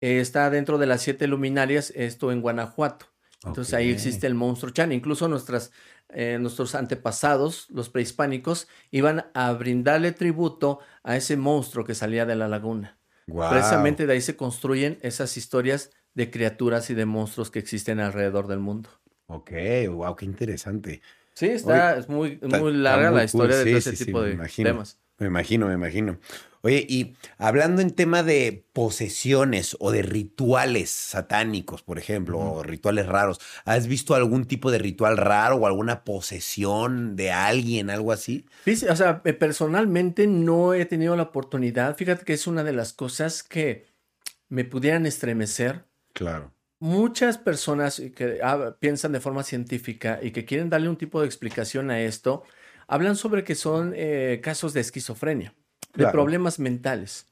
Eh, está dentro de las siete luminarias, esto en Guanajuato. Entonces ahí existe el monstruo Chan. Incluso nuestras eh, nuestros antepasados, los prehispánicos, iban a brindarle tributo a ese monstruo que salía de la laguna. Precisamente de ahí se construyen esas historias de criaturas y de monstruos que existen alrededor del mundo. Ok, wow, qué interesante. Sí, está es muy, muy larga la historia de todo ese tipo de temas. Me imagino, me imagino. Oye, y hablando en tema de posesiones o de rituales satánicos, por ejemplo, o rituales raros, ¿has visto algún tipo de ritual raro o alguna posesión de alguien, algo así? Sí, o sea, eh, personalmente no he tenido la oportunidad. Fíjate que es una de las cosas que me pudieran estremecer. Claro. Muchas personas que ah, piensan de forma científica y que quieren darle un tipo de explicación a esto, hablan sobre que son eh, casos de esquizofrenia de problemas mentales.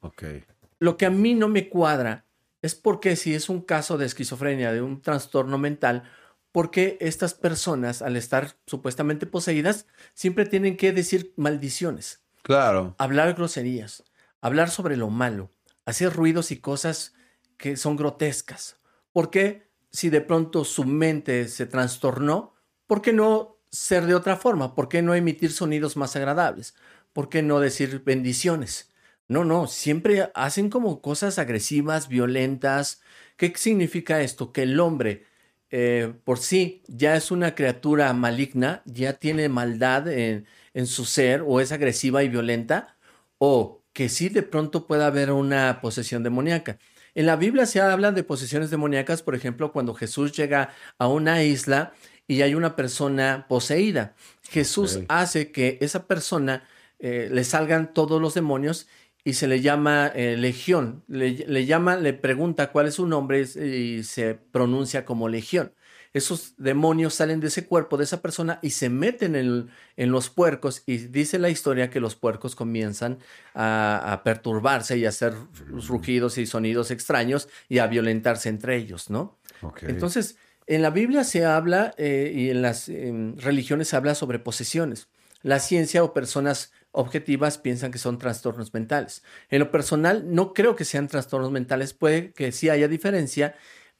Lo que a mí no me cuadra es porque si es un caso de esquizofrenia, de un trastorno mental, porque estas personas, al estar supuestamente poseídas, siempre tienen que decir maldiciones. Claro. Hablar groserías, hablar sobre lo malo, hacer ruidos y cosas que son grotescas. Porque si de pronto su mente se trastornó, ¿por qué no ser de otra forma? ¿Por qué no emitir sonidos más agradables? ¿por qué no decir bendiciones? No, no, siempre hacen como cosas agresivas, violentas. ¿Qué significa esto? Que el hombre eh, por sí ya es una criatura maligna, ya tiene maldad en, en su ser o es agresiva y violenta, o que sí de pronto pueda haber una posesión demoníaca. En la Biblia se habla de posesiones demoníacas, por ejemplo, cuando Jesús llega a una isla y hay una persona poseída. Jesús hace que esa persona eh, le salgan todos los demonios y se le llama eh, legión. Le, llama, le pregunta cuál es su nombre y se pronuncia como legión. Esos demonios salen de ese cuerpo, de esa persona, y se meten en, en los puercos. Y dice la historia que los puercos comienzan a, perturbarse y a hacer rugidos y sonidos extraños y a violentarse entre ellos, ¿no? Entonces, en la Biblia se habla eh, y en las religiones se habla sobre posesiones. La ciencia o personas objetivas piensan que son trastornos mentales. En lo personal, no creo que sean trastornos mentales, puede que sí haya diferencia,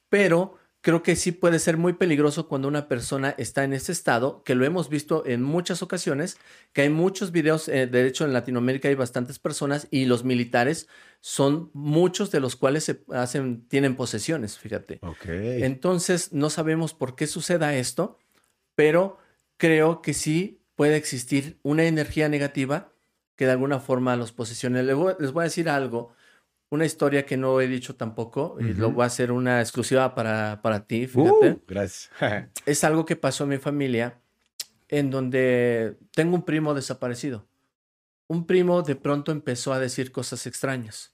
pero creo que sí puede ser muy peligroso cuando una persona está en ese estado, que lo hemos visto en muchas ocasiones, que hay muchos videos, eh, de hecho en Latinoamérica hay bastantes personas y los militares son muchos de los cuales se hacen, tienen posesiones, fíjate. Entonces no sabemos por qué suceda esto, pero creo que sí puede existir una energía negativa que de alguna forma los posesione. Les voy, a decir algo, una historia que no he dicho tampoco, y lo voy a hacer una exclusiva para, para ti, fíjate. Uh, gracias. [laughs] es algo que pasó en mi familia, en donde tengo un primo desaparecido. Un primo de pronto empezó a decir cosas extrañas.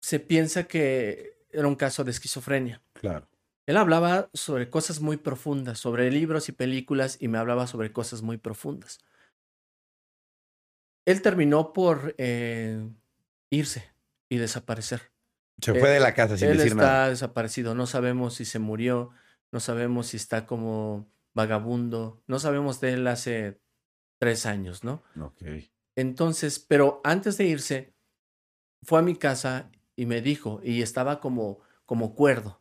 Se piensa que era un caso de esquizofrenia. Claro. Él hablaba sobre cosas muy profundas, sobre libros y películas, y me hablaba sobre cosas muy profundas. Él terminó por eh, irse y desaparecer. Se fue de la casa sin él decir nada. está desaparecido. No sabemos si se murió, no sabemos si está como vagabundo, no sabemos de él hace tres años, ¿no? Ok. Entonces, pero antes de irse, fue a mi casa y me dijo, y estaba como, como cuerdo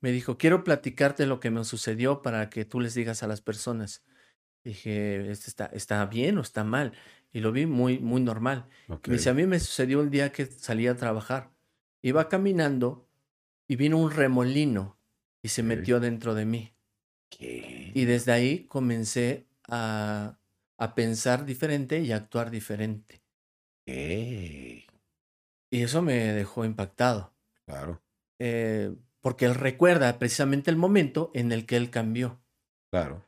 me dijo, quiero platicarte lo que me sucedió para que tú les digas a las personas. Dije, ¿este está, ¿está bien o está mal? Y lo vi muy, muy normal. dice, a mí me sucedió el día que salí a trabajar. Iba caminando y vino un remolino y se metió dentro de mí. Y desde ahí comencé a, a pensar diferente y a actuar diferente. Y eso me dejó impactado. Claro. Eh, porque él recuerda precisamente el momento en el que él cambió. Claro.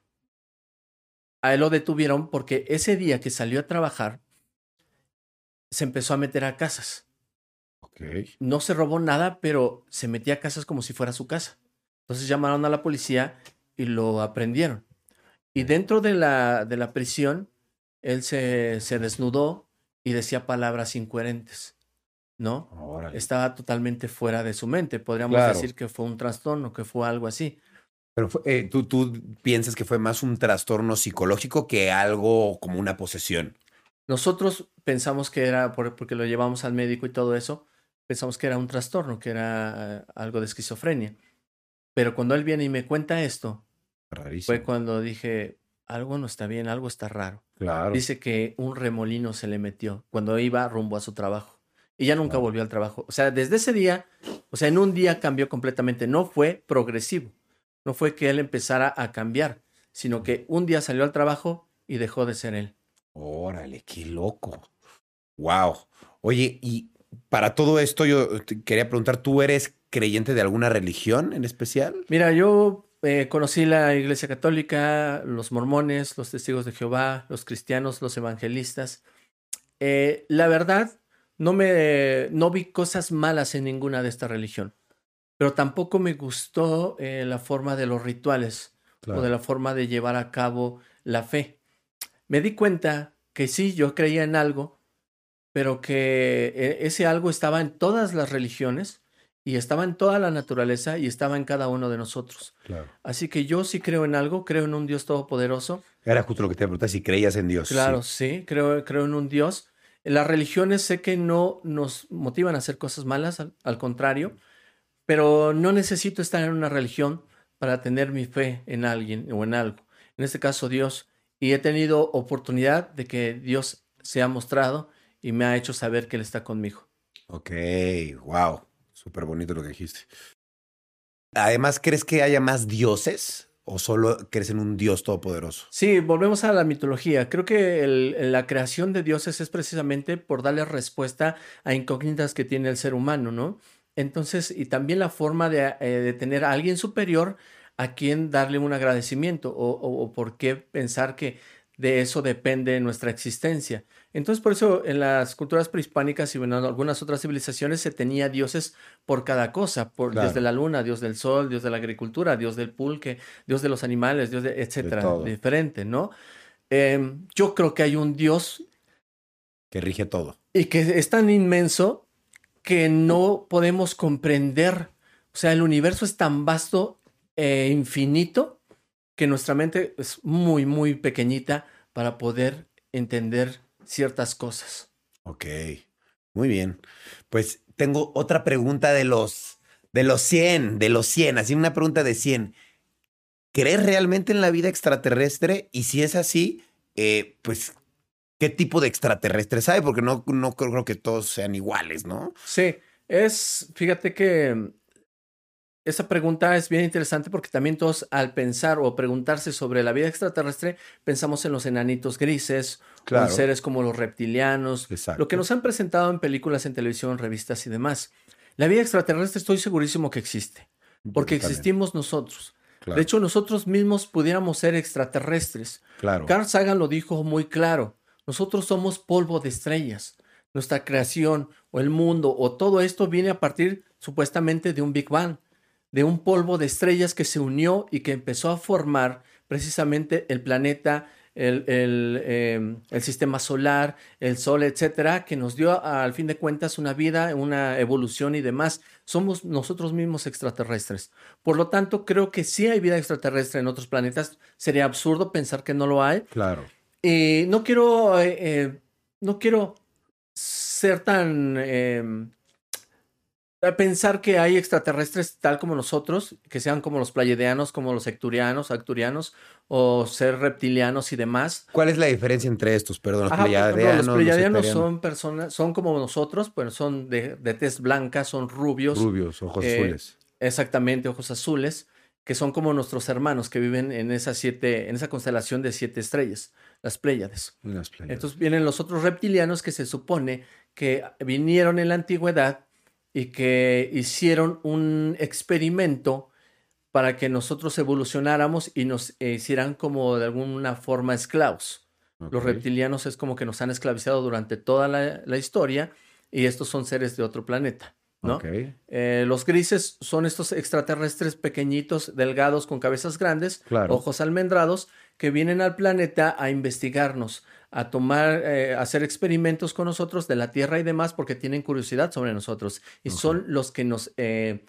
A él lo detuvieron porque ese día que salió a trabajar, se empezó a meter a casas. Okay. No se robó nada, pero se metía a casas como si fuera su casa. Entonces llamaron a la policía y lo aprendieron. Y dentro de la, de la prisión, él se, se desnudó y decía palabras incoherentes. ¿no? Estaba totalmente fuera de su mente. Podríamos decir que fue un trastorno, que fue algo así. Pero eh, ¿tú, tú piensas que fue más un trastorno psicológico que algo como una posesión. Nosotros pensamos que era, porque lo llevamos al médico y todo eso, pensamos que era un trastorno, que era eh, algo de esquizofrenia. Pero cuando él viene y me cuenta esto, fue cuando dije, algo no está bien, algo está raro. Claro. Dice que un remolino se le metió cuando iba rumbo a su trabajo y ya nunca volvió al trabajo. O sea, desde ese día, o sea, en un día cambió completamente. No fue progresivo. No fue que él empezara a cambiar, sino que un día salió al trabajo y dejó de ser él. Órale, qué loco. Wow. Oye, y para todo esto yo te quería preguntar, ¿tú eres creyente de alguna religión en especial? Mira, yo eh, conocí la Iglesia Católica, los mormones, los testigos de Jehová, los cristianos, los evangelistas. Eh, la verdad, no me no vi cosas malas en ninguna de esta religión, pero tampoco me gustó eh, la forma de los rituales o de la forma de llevar a cabo la fe. Me di cuenta que sí, yo creía en algo, pero que eh, ese algo estaba en todas las religiones y estaba en toda la naturaleza y estaba en cada uno de nosotros. Así que yo sí creo en algo, creo en un Dios todopoderoso. Era justo lo que te pregunté, si creías en Dios. Claro, sí, creo, creo en un Dios las religiones sé que no nos motivan a hacer cosas malas, al, contrario, pero no necesito estar en una religión para tener mi fe en alguien o en algo. En este caso Dios. Y he tenido oportunidad de que Dios se ha mostrado y me ha hecho saber que Él está conmigo. Ok, wow. Súper bonito lo que dijiste. Además, ¿crees que haya más dioses? ¿O solo crees en un Dios todopoderoso? Sí, volvemos a la mitología. Creo que la creación de dioses es precisamente por darle respuesta a incógnitas que tiene el ser humano, ¿no? Entonces, y también la forma de, eh, tener a alguien superior a quien darle un agradecimiento o por qué pensar que de eso depende nuestra existencia. Entonces, por eso en las culturas prehispánicas y en algunas otras civilizaciones se tenía dioses por cada cosa, por, desde la luna, dios del sol, dios de la agricultura, dios del pulque, dios de los animales, dios de, etcétera, diferente, ¿no? Em, yo creo que hay un dios que rige todo. Y que es tan inmenso que no podemos comprender. O sea, el universo es tan vasto e infinito que nuestra mente es muy, muy pequeñita para poder entender ciertas cosas. Ok, muy bien. Pues tengo otra pregunta de los De los 100, de los 100, así una pregunta de 100. ¿Crees realmente en la vida extraterrestre? Y si es así, eh, pues, ¿qué tipo de extraterrestre sabe? Porque no, no creo que todos sean iguales, ¿no? Sí, es, fíjate que esa pregunta es bien interesante porque también todos al pensar o preguntarse sobre la vida extraterrestre pensamos en los enanitos grises, en seres como los reptilianos, lo que nos han presentado en películas, en televisión, revistas y demás. La vida extraterrestre estoy segurísimo que existe, porque existimos nosotros. De hecho, nosotros mismos pudiéramos ser extraterrestres. Claro. Carl Sagan lo dijo muy claro. Nosotros somos polvo de estrellas. Nuestra creación o el mundo o todo esto viene a partir supuestamente de un Big Bang, de un polvo de estrellas que se unió y que empezó a formar precisamente el planeta, el, em, el, sistema solar, el sol, etcétera, que nos dio al fin de cuentas una vida, una evolución y demás. Somos nosotros mismos extraterrestres. Por lo tanto, creo que sí hay vida extraterrestre en otros planetas. Sería absurdo pensar que no lo hay. Claro. Y no quiero, eh, eh, no quiero ser tan em, pensar que hay extraterrestres tal como nosotros, que sean como los playedeanos, como los secturianos, acturianos, o ser reptilianos y demás. ¿Cuál es la diferencia entre estos? Perdón, los pleiadianos. Los pleiadianos son personas, son como nosotros, pero son de, de tez blanca, son rubios. Rubios, ojos eh, azules. Exactamente, ojos azules, que son como nuestros hermanos que viven en esas siete, en esa constelación de siete estrellas, las Pléyades. Las Pléyades. Entonces vienen los otros reptilianos que se supone que vinieron en la antigüedad y que hicieron un experimento para que nosotros evolucionáramos y nos hicieran como de alguna forma esclavos. Los reptilianos es como que nos han esclavizado durante toda la, historia y estos son seres de otro planeta. ¿no? Eh, los grises son estos extraterrestres pequeñitos, delgados, con cabezas grandes, ojos almendrados, que vienen al planeta a investigarnos, a tomar, eh, hacer experimentos con nosotros de la Tierra y demás porque tienen curiosidad sobre nosotros y son los que nos, eh,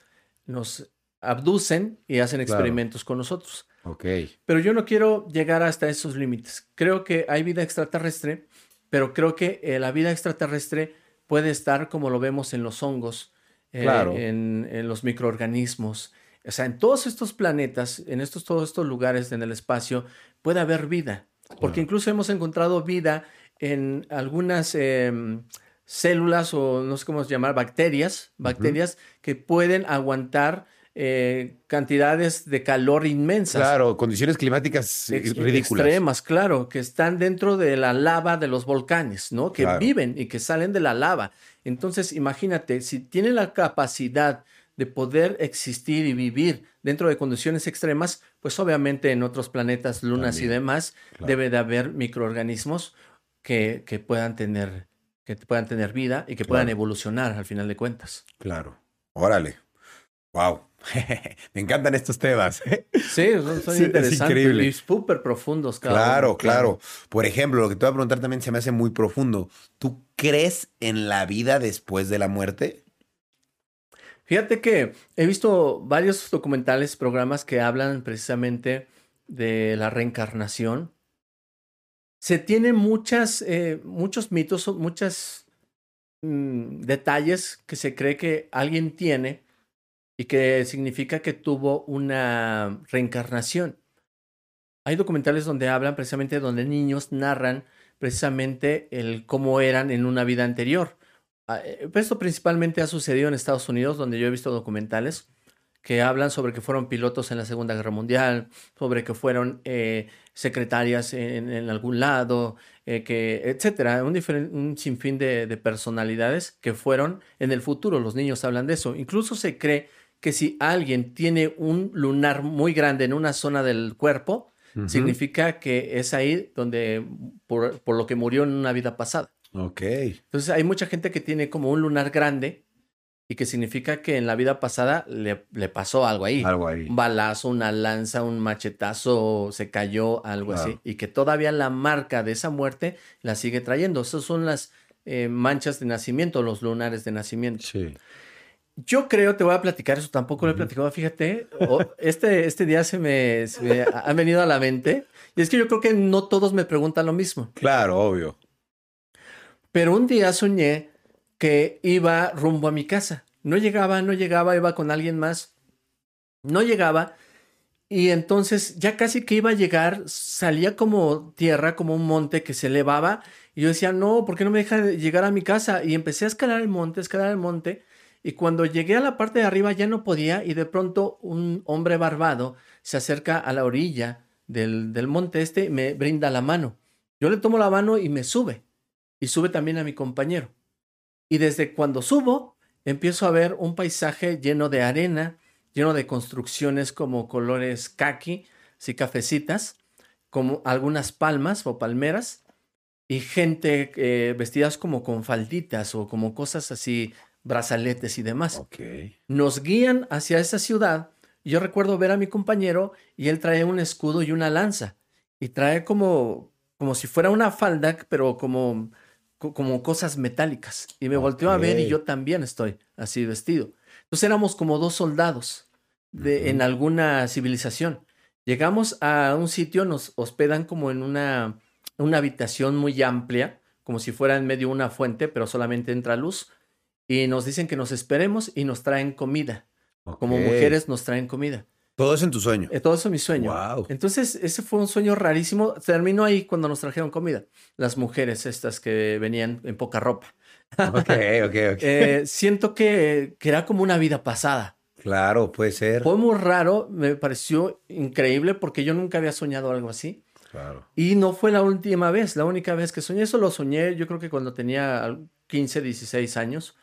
nos abducen y hacen experimentos con nosotros. Ok. Pero yo no quiero llegar hasta esos límites. Creo que hay vida extraterrestre, pero creo que eh, la vida extraterrestre puede estar como lo vemos en los hongos, en, en, los microorganismos. O sea, en todos estos planetas, en estos, todos estos lugares en el espacio, puede haber vida. Porque incluso hemos encontrado vida en algunas em, células o no sé cómo llamar, bacterias, bacterias que pueden aguantar eh, cantidades de calor inmensas. Claro, condiciones climáticas ridículas. Extremas, claro, que están dentro de la lava de los volcanes, ¿no? Que viven y que salen de la lava. Entonces, imagínate, si tienen la capacidad de poder existir y vivir dentro de condiciones extremas, pues obviamente en otros planetas, lunas y demás, debe de haber microorganismos que, que, puedan tener, que puedan tener vida y que puedan evolucionar al final de cuentas. Claro. Órale. Wow. [laughs] Me encantan estos temas. ¿eh? Sí, son, interesantes y súper profundos. claro, claro. Por ejemplo, lo que te voy a preguntar también se me hace muy profundo. ¿Tú crees en la vida después de la muerte? Fíjate que he visto varios documentales, programas que hablan precisamente de la reencarnación. Se tienen muchas, eh, muchos mitos, muchos mm, detalles que se cree que alguien tiene y que significa que tuvo una reencarnación. Hay documentales donde hablan precisamente, donde niños narran precisamente el cómo eran en una vida anterior. Ah, eh, esto principalmente ha sucedido en Estados Unidos, donde yo he visto documentales que hablan sobre que fueron pilotos en la Segunda Guerra Mundial, sobre que fueron eh, secretarias en, algún lado, eh, que, etcétera, un, un sinfín de, personalidades que fueron en el futuro. Los niños hablan de eso. Incluso se cree que si alguien tiene un lunar muy grande en una zona del cuerpo, significa que es ahí donde por, por lo que murió en una vida pasada. Ok. Entonces hay mucha gente que tiene como un lunar grande y que significa que en la vida pasada le, le pasó algo ahí. Algo ahí. Un balazo, una lanza, un machetazo, se cayó, algo así. Y que todavía la marca de esa muerte la sigue trayendo. Esas son las eh, manchas de nacimiento, los lunares de nacimiento. Sí. Yo creo, te voy a platicar eso, tampoco lo he platicado, fíjate, [laughs] este, este día se me, se me ha venido a la mente, y es que yo creo que no todos me preguntan lo mismo. Claro, obvio. Pero un día soñé que iba rumbo a mi casa. No llegaba, no llegaba, iba con alguien más. No llegaba. Y entonces ya casi que iba a llegar, salía como tierra, como un monte que se elevaba. Y yo decía, no, ¿por qué no me deja llegar a mi casa? Y empecé a escalar el monte, escalar el monte. Y cuando llegué a la parte de arriba ya no podía y de pronto un hombre barbado se acerca a la orilla del, del monte este y me brinda la mano. Yo le tomo la mano y me sube. Y sube también a mi compañero. Y desde cuando subo, empiezo a ver un paisaje lleno de arena, lleno de construcciones como colores kaki, y cafecitas, como algunas palmas o palmeras, y gente eh, vestidas como con falditas o como cosas así brazaletes y demás. Nos guían hacia esa ciudad. Yo recuerdo ver a mi compañero y él trae un escudo y una lanza. Y trae como, como si fuera una falda, pero como, como cosas metálicas. Y me volteó a ver y yo también estoy así vestido. Entonces éramos como dos soldados de, en alguna civilización. Llegamos a un sitio, nos hospedan como en una, una habitación muy amplia, como si fuera en medio de una fuente, pero solamente entra luz y nos dicen que nos esperemos y nos traen comida. Como mujeres nos traen comida. Todo eso en tu sueño. Eh, todo eso en mi sueño. Entonces, ese fue un sueño rarísimo. Terminó ahí cuando nos trajeron comida. Las mujeres estas que venían en poca ropa. Ok, ok, ok. [laughs] Eh, siento que, que, era como una vida pasada. Claro, puede ser. Fue muy raro, me pareció increíble porque yo nunca había soñado algo así. Claro. Y no fue la última vez, la única vez que soñé. Eso lo soñé yo creo que cuando tenía 15, 16 años.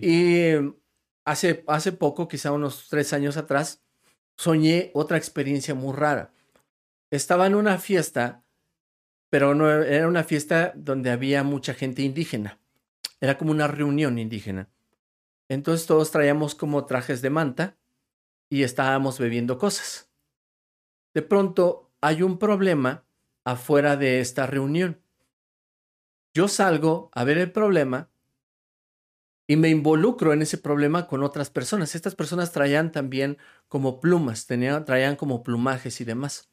Y hace, hace poco, quizá unos tres años atrás, soñé otra experiencia muy rara. Estaba en una fiesta, pero no era una fiesta donde había mucha gente indígena. Era como una reunión indígena. Entonces todos traíamos como trajes de manta y estábamos bebiendo cosas. De pronto hay un problema afuera de esta reunión. Yo salgo a ver el problema y me involucro en ese problema con otras personas. Estas personas traían también como plumas, tenían, traían como plumajes y demás.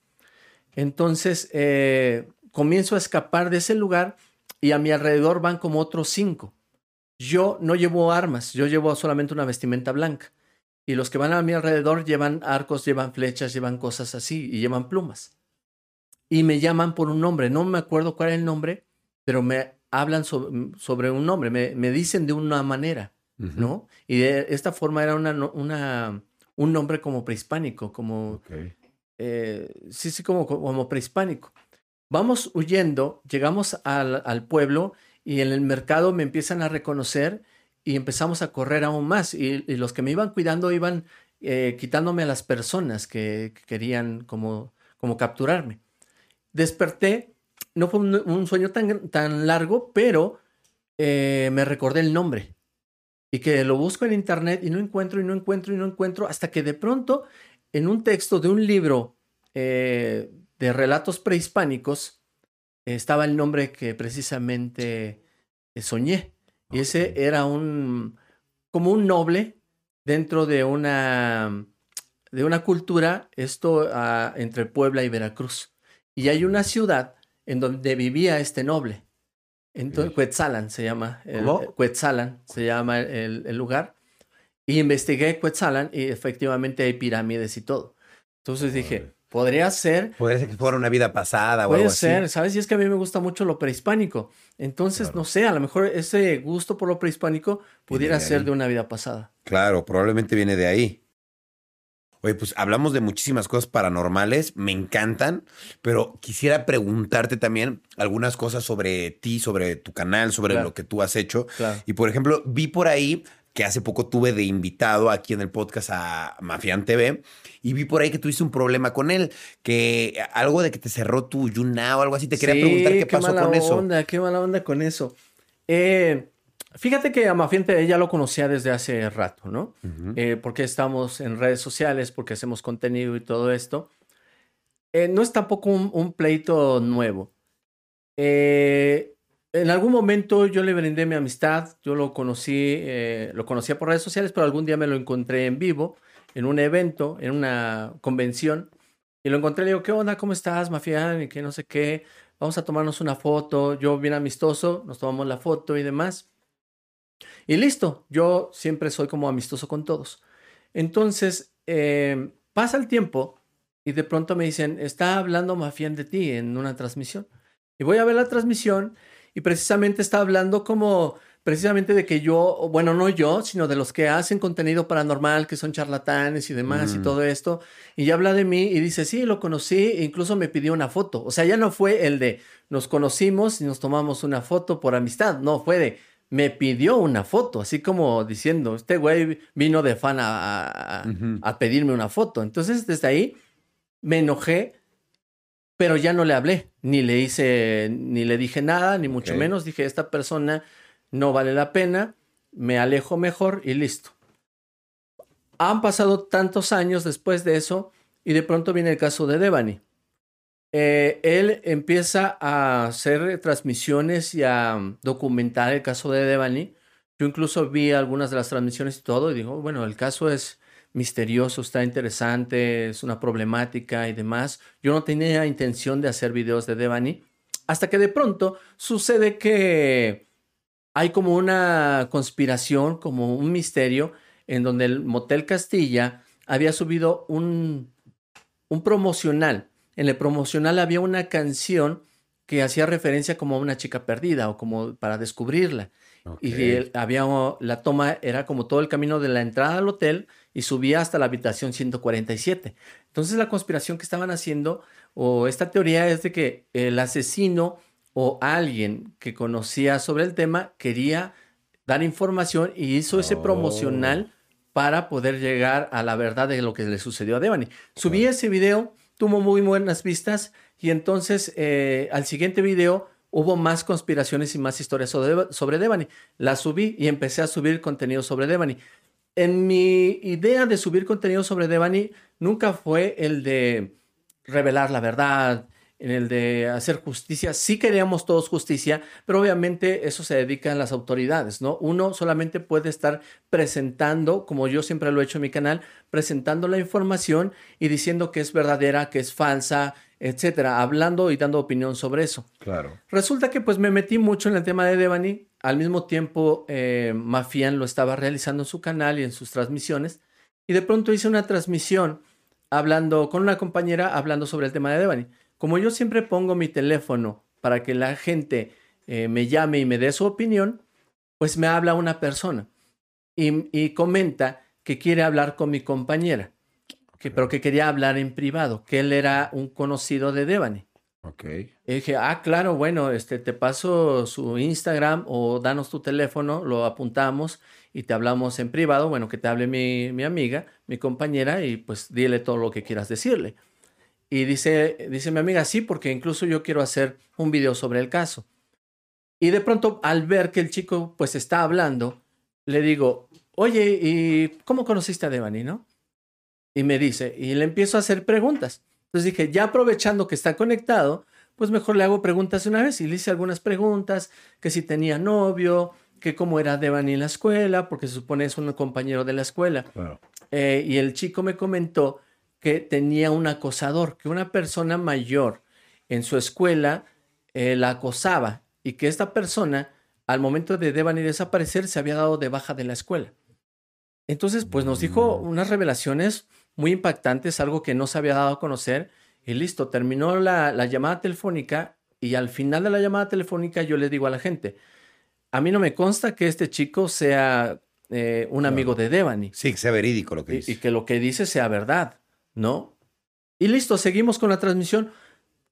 Entonces eh, comienzo a escapar de ese lugar y a mi alrededor van como otros cinco. Yo no llevo armas, yo llevo solamente una vestimenta blanca. Y los que van a mi alrededor llevan arcos, llevan flechas, llevan cosas así y llevan plumas. Y me llaman por un nombre, no me acuerdo cuál es el nombre, pero me hablan sobre, un nombre, me, dicen de una manera, ¿no? Y de esta forma era una, una, un nombre como prehispánico, como... Eh, sí, sí, como, como prehispánico. Vamos huyendo, llegamos al, al, pueblo y en el mercado me empiezan a reconocer y empezamos a correr aún más. Y, los que me iban cuidando iban eh, quitándome a las personas que, que, querían como, como capturarme. Desperté no fue un, sueño tan, tan, largo, pero eh, me recordé el nombre. Y que lo busco en internet y no encuentro y no encuentro y no encuentro, hasta que de pronto en un texto de un libro eh, de relatos prehispánicos estaba el nombre que precisamente soñé. Y ese era un, como un noble dentro de una, de una cultura, esto ah, entre Puebla y Veracruz. Y hay una ciudad en donde vivía este noble. Entonces, Quetzalan se llama. El, Quetzalan se llama el, lugar. Y investigué Quetzalan y efectivamente hay pirámides y todo. Entonces dije, podría ser. Podría ser que fuera una vida pasada o Puede ser, ¿sabes? Y es que a mí me gusta mucho lo prehispánico. Entonces, no sé, a lo mejor ese gusto por lo prehispánico pudiera ser de una vida pasada. Claro, probablemente viene de ahí. Oye, pues hablamos de muchísimas cosas paranormales, me encantan, pero quisiera preguntarte también algunas cosas sobre ti, sobre tu canal, sobre lo que tú has hecho. Y por ejemplo, vi por ahí que hace poco tuve de invitado aquí en el podcast a Mafian TV y vi por ahí que tuviste un problema con él, que algo de que te cerró tu Yuna o algo así. Te quería preguntar qué, pasó con eso. Onda, qué mala onda con eso. Eh, Fíjate que a Mafiente ella lo conocía desde hace rato, ¿no? Eh, porque estamos en redes sociales, porque hacemos contenido y todo esto. Eh, no es tampoco un, pleito nuevo. Eh, en algún momento yo le brindé mi amistad, yo lo conocí, lo conocía por redes sociales, pero algún día me lo encontré en vivo, en un evento, en una convención, y lo encontré, le digo, ¿qué onda? ¿Cómo estás, Mafián? Y que no sé qué, vamos a tomarnos una foto, yo bien amistoso, nos tomamos la foto y demás. Y listo, yo siempre soy como amistoso con todos. Entonces, eh, pasa el tiempo y de pronto me dicen, está hablando Mafián de ti en una transmisión. Y voy a ver la transmisión y precisamente está hablando como precisamente de que yo, bueno, no yo, sino de los que hacen contenido paranormal, que son charlatanes y demás y mm. todo esto, y habla de mí y dice, sí, lo conocí, e incluso me pidió una foto. O sea, ya no fue el de nos conocimos y nos tomamos una foto por amistad, no, fue de me pidió una foto, así como diciendo, este güey vino de fan a, a pedirme una foto. Entonces, desde ahí me enojé, pero ya no le hablé, ni le hice, ni le dije nada, ni mucho menos. Dije, esta persona no vale la pena, me alejo mejor y listo. Han pasado tantos años después de eso y de pronto viene el caso de Devani. Eh, él empieza a hacer transmisiones y a documentar el caso de Devani. Yo incluso vi algunas de las transmisiones y todo y digo, bueno, el caso es misterioso, está interesante, es una problemática y demás. Yo no tenía intención de hacer videos de Devani hasta que de pronto sucede que hay como una conspiración, como un misterio, en donde el Motel Castilla había subido un, un promocional. En el promocional había una canción que hacía referencia como a una chica perdida o como para descubrirla. Y había la toma era como todo el camino de la entrada al hotel y subía hasta la habitación 147. Entonces la conspiración que estaban haciendo o esta teoría es de que el asesino o alguien que conocía sobre el tema quería dar información y hizo ese promocional oh. para poder llegar a la verdad de lo que le sucedió a Devani. Subí ese video, tuvo muy buenas vistas y entonces eh, al siguiente video hubo más conspiraciones y más historias sobre, sobre Devani. La subí y empecé a subir contenido sobre Devani. En mi idea de subir contenido sobre Devani nunca fue el de revelar la verdad, en el de hacer justicia. Sí queríamos todos justicia, pero obviamente eso se dedica a las autoridades, ¿no? Uno solamente puede estar presentando, como yo siempre lo he hecho en mi canal, presentando la información y diciendo que es verdadera, que es falsa, etcétera, hablando y dando opinión sobre eso. Claro. Resulta que pues me metí mucho en el tema de Devani. Al mismo tiempo, eh, Mafian lo estaba realizando en su canal y en sus transmisiones. Y de pronto hice una transmisión hablando con una compañera, hablando sobre el tema de Devani. Como yo siempre pongo mi teléfono para que la gente eh, me llame y me dé su opinión, pues me habla una persona y, comenta que quiere hablar con mi compañera, que, pero que quería hablar en privado, que él era un conocido de Devani. Ok. Y dije, ah, claro, bueno, este, te paso su Instagram o danos tu teléfono, lo apuntamos y te hablamos en privado. Bueno, que te hable mi, mi amiga, mi compañera, y pues dile todo lo que quieras decirle. Y dice, dice mi amiga, sí, porque incluso yo quiero hacer un video sobre el caso. Y de pronto, al ver que el chico pues está hablando, le digo, oye, ¿y cómo conociste a Devani, no? Y me dice, y le empiezo a hacer preguntas. Entonces dije, ya aprovechando que está conectado, pues mejor le hago preguntas una vez. Y le hice algunas preguntas, que si tenía novio, que cómo era Devani en la escuela, porque se supone es un compañero de la escuela. Eh, y el chico me comentó que tenía un acosador, que una persona mayor en su escuela eh, la acosaba y que esta persona, al momento de Devani desaparecer, se había dado de baja de la escuela. Entonces, pues nos dijo mm. unas revelaciones muy impactantes, algo que no se había dado a conocer, y listo, terminó la, llamada telefónica y al final de la llamada telefónica yo le digo a la gente, a mí no me consta que este chico sea eh, un amigo de Devani. Sí, que sea verídico lo que dice. y que lo que dice sea verdad. ¿No? Y listo, seguimos con la transmisión.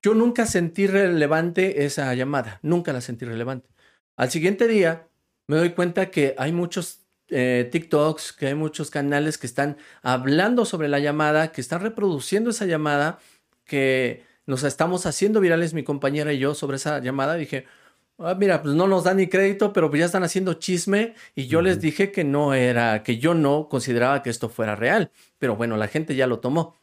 Yo nunca sentí relevante esa llamada, nunca la sentí relevante. Al siguiente día me doy cuenta que hay muchos eh, TikToks, que hay muchos canales que están hablando sobre la llamada, que están reproduciendo esa llamada, que nos estamos haciendo virales mi compañera y yo sobre esa llamada. Dije, ah, mira, pues no nos dan ni crédito, pero pues ya están haciendo chisme y yo les dije que no era, que yo no consideraba que esto fuera real pero bueno, la gente ya lo tomó.